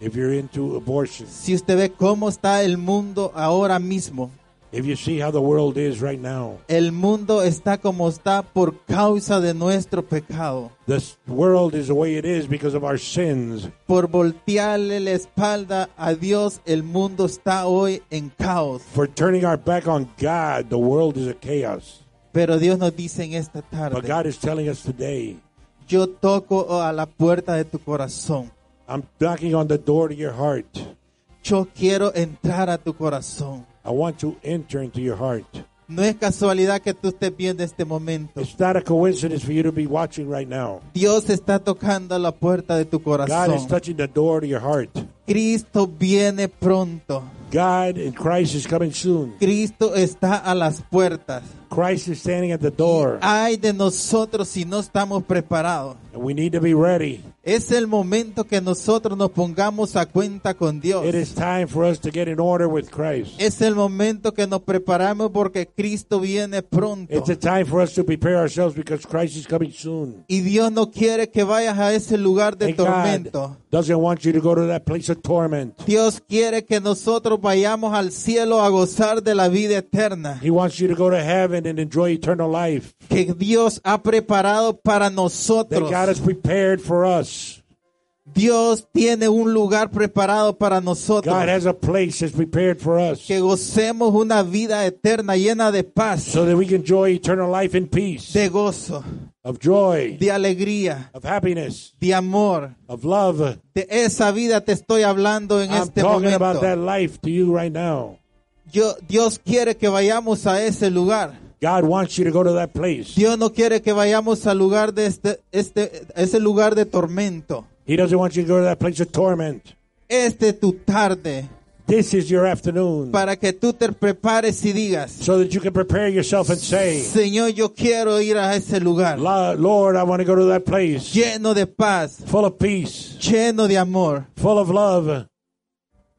if you're into abortion, si usted ve cómo está el mundo ahora mismo, if you see how the world is right now, el mundo está como está por causa de nuestro pecado, this world is the way it is because of our sins. por voltearle la espalda a Dios, el mundo está hoy en caos. For turning our back on God, the world is a chaos. Pero Dios nos dice en esta tarde. But God is telling us today, yo toco a la puerta de tu corazón. I'm knocking on the door to your heart. Yo quiero entrar a tu corazón. I want to enter into your heart. No es casualidad que tú estés viendo este momento. It's not a coincidence for you to be watching right now. Dios está tocando la puerta de tu God is corazón. touching the door to your heart. Cristo viene pronto. God in Christ is coming soon. Cristo está a las puertas. Christ is standing at the door, Ay de nosotros si no estamos preparados. We need to be ready. Es el momento que nosotros nos pongamos a cuenta con Dios. It is time for us to get in order with Christ. Es el momento que nos preparamos porque Cristo viene pronto. It's a time for us to prepare ourselves because Christ is coming soon. Y Dios no quiere que vayas a ese lugar de And God tormento. doesn't want you to go to that place of torment. Dios quiere que nosotros vayamos al cielo a gozar de la vida eterna. He wants you to go to heaven and enjoy eternal life Que Dios ha preparado para that nosotros. God has prepared for us. Dios tiene un lugar preparado para nosotros. God has a place that's prepared for us Que gocemos una vida eterna llena de paz, so that we can enjoy eternal life in peace, de gozo, of joy, de alegría, of happiness, de amor. of love. De esa vida te estoy hablando en I'm este talking about that life to you right now. Yo- Dios quiere que vayamos a ese lugar. God wants you to go to that place. Dios no quiere que vayamos al lugar de este, este, ese lugar de tormento. He doesn't want you to go to that place of torment. Este tu tarde This is your afternoon para que tú te prepares y digas, so that you can prepare yourself and say, Señor, yo quiero ir a ese lugar Lord, I want to go to that place lleno de paz, full of peace, lleno de amor. full of love.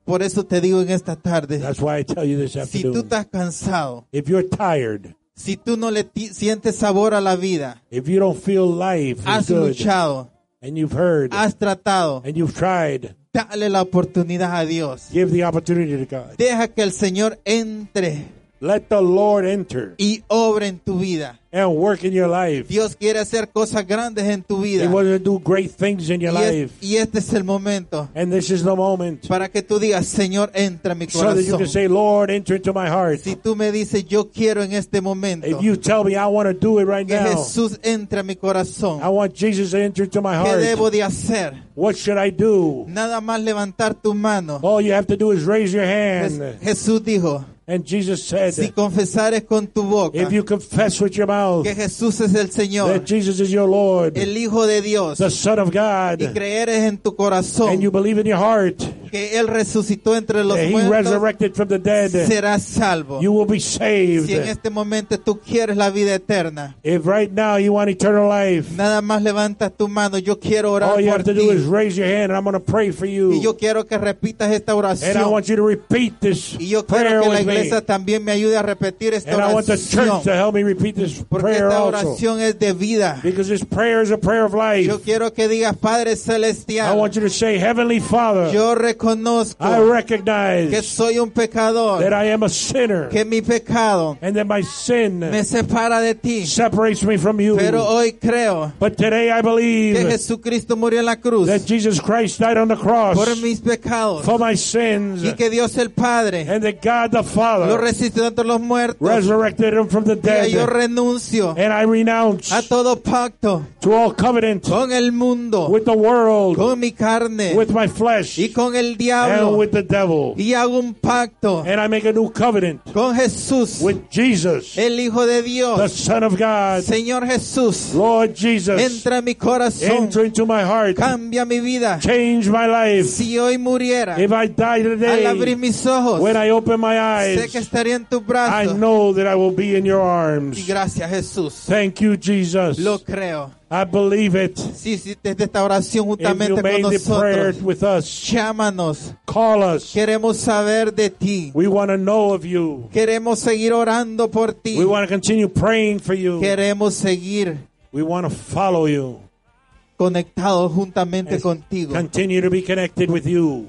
Por eso te digo en esta tarde, That's why I tell you this afternoon. si tú estás cansado, If you're tired, si tú no le sientes sabor a la vida, if you don't feel life has good, luchado, and you've heard, has tratado, and you've tried, dale la oportunidad a Dios. give the opportunity to God. Deja que el Señor entre Let the Lord enter y obre en tu vida. and work in your life. Dios quiere hacer cosas grandes en tu vida. He wants to do great things in your Y, es- life. y este es el momento And this is the moment para que tú digas, Señor, entra en mi so that you corazón. can say, Lord, enter into my heart. Si tú me dices, yo quiero en este momento If you tell me I want to do it right que now, Jesús entre mi corazón, I want Jesus to enter into my ¿qué debo heart. de hacer? What should I do? Nada más levantar tu mano. All you have to do is raise your hand. Jesús dijo, And Jesus si said, confesares con tu boca if you confess with your mouth que Jesús es el Señor, that Jesus is your Lord, el Hijo de Dios, the Son of y God, creeres en tu corazón and you believe in your heart que Él resucitó entre los that He resurrected from the dead, serás salvo. you will be Si en saved. este momento tú quieres la vida eterna, If right now you want eternal life, nada más levantas tu mano. Yo quiero orar all you por have to do is raise your hand, and I'm going to pray for Y you. yo quiero que repitas esta And I want you to repeat this Y yo prayer quiero que la iglesia también me ayude a repetir esta And I want the church oración. to help me repeat this Porque prayer esta also. oración es de vida. Because this prayer is a prayer of life. Yo quiero que digas, Padre I Celestial, want you to say, Heavenly Father, yo reconozco I que recognize soy un pecador, that I am a sinner que mi pecado and that my sin me separa de ti. separates me from you. Pero hoy creo But today I que believe Jesucristo murió en la cruz that Jesus Christ died on the cross por mis pecados for my sins y que Dios el Padre and that God the lo Father resucitó entre los muertos. resurrected him from the Y yo dead. renuncio And I renounce a todo pacto to all covenant con el mundo, with the world, con mi carne with my flesh, y con el and diablo. with the devil. Y hago un pacto And I make a new covenant con Jesús, with Jesus, el Hijo de the Dios. Son of God. Señor Jesús, Lord Jesus, entra en mi corazón, enter into my heart, cambia mi vida. change my life. Si hoy muriera, If I die al abrir today, mis ojos, when I open my sé que estaría en tu I know that I will be in your Y arms. gracias Jesús, Thank you, Jesus. lo creo. I believe it. Si hiciste esta oración juntamente con made the prayer nosotros, with us, llámanos. call us. Queremos saber de ti. We want to know of you. Queremos seguir orando por ti. We want to continue praying for you. Queremos seguir We want to follow you. conectados juntamente and contigo. Continue to be connected with you.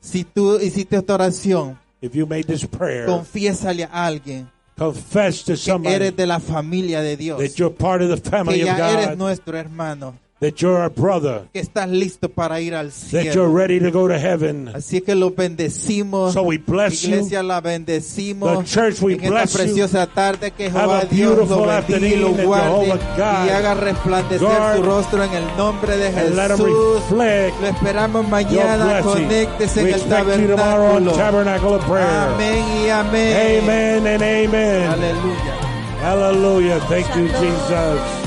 Si tú hiciste esta oración, If you made this prayer, confiésale a alguien confess to que somebody eres de la familia de Dios. that you're part of the Que family of ya eres God, nuestro hermano. That you're a brother, Que estás listo para ir al that you're cielo. ready to go to heaven. Así que lo bendecimos. So we bless you. Iglesia la bendecimos The church, we en esta bless you. preciosa tarde que Jehová Dios lo bendiga y lo guarde y haga resplandecer su rostro en el nombre de them Jesús. reflect Lo esperamos mañana. Conéctese en el you tabernáculo. Amén y amén. Amen and amen. Aleluya. Hallelujah. Thank you. Jesus.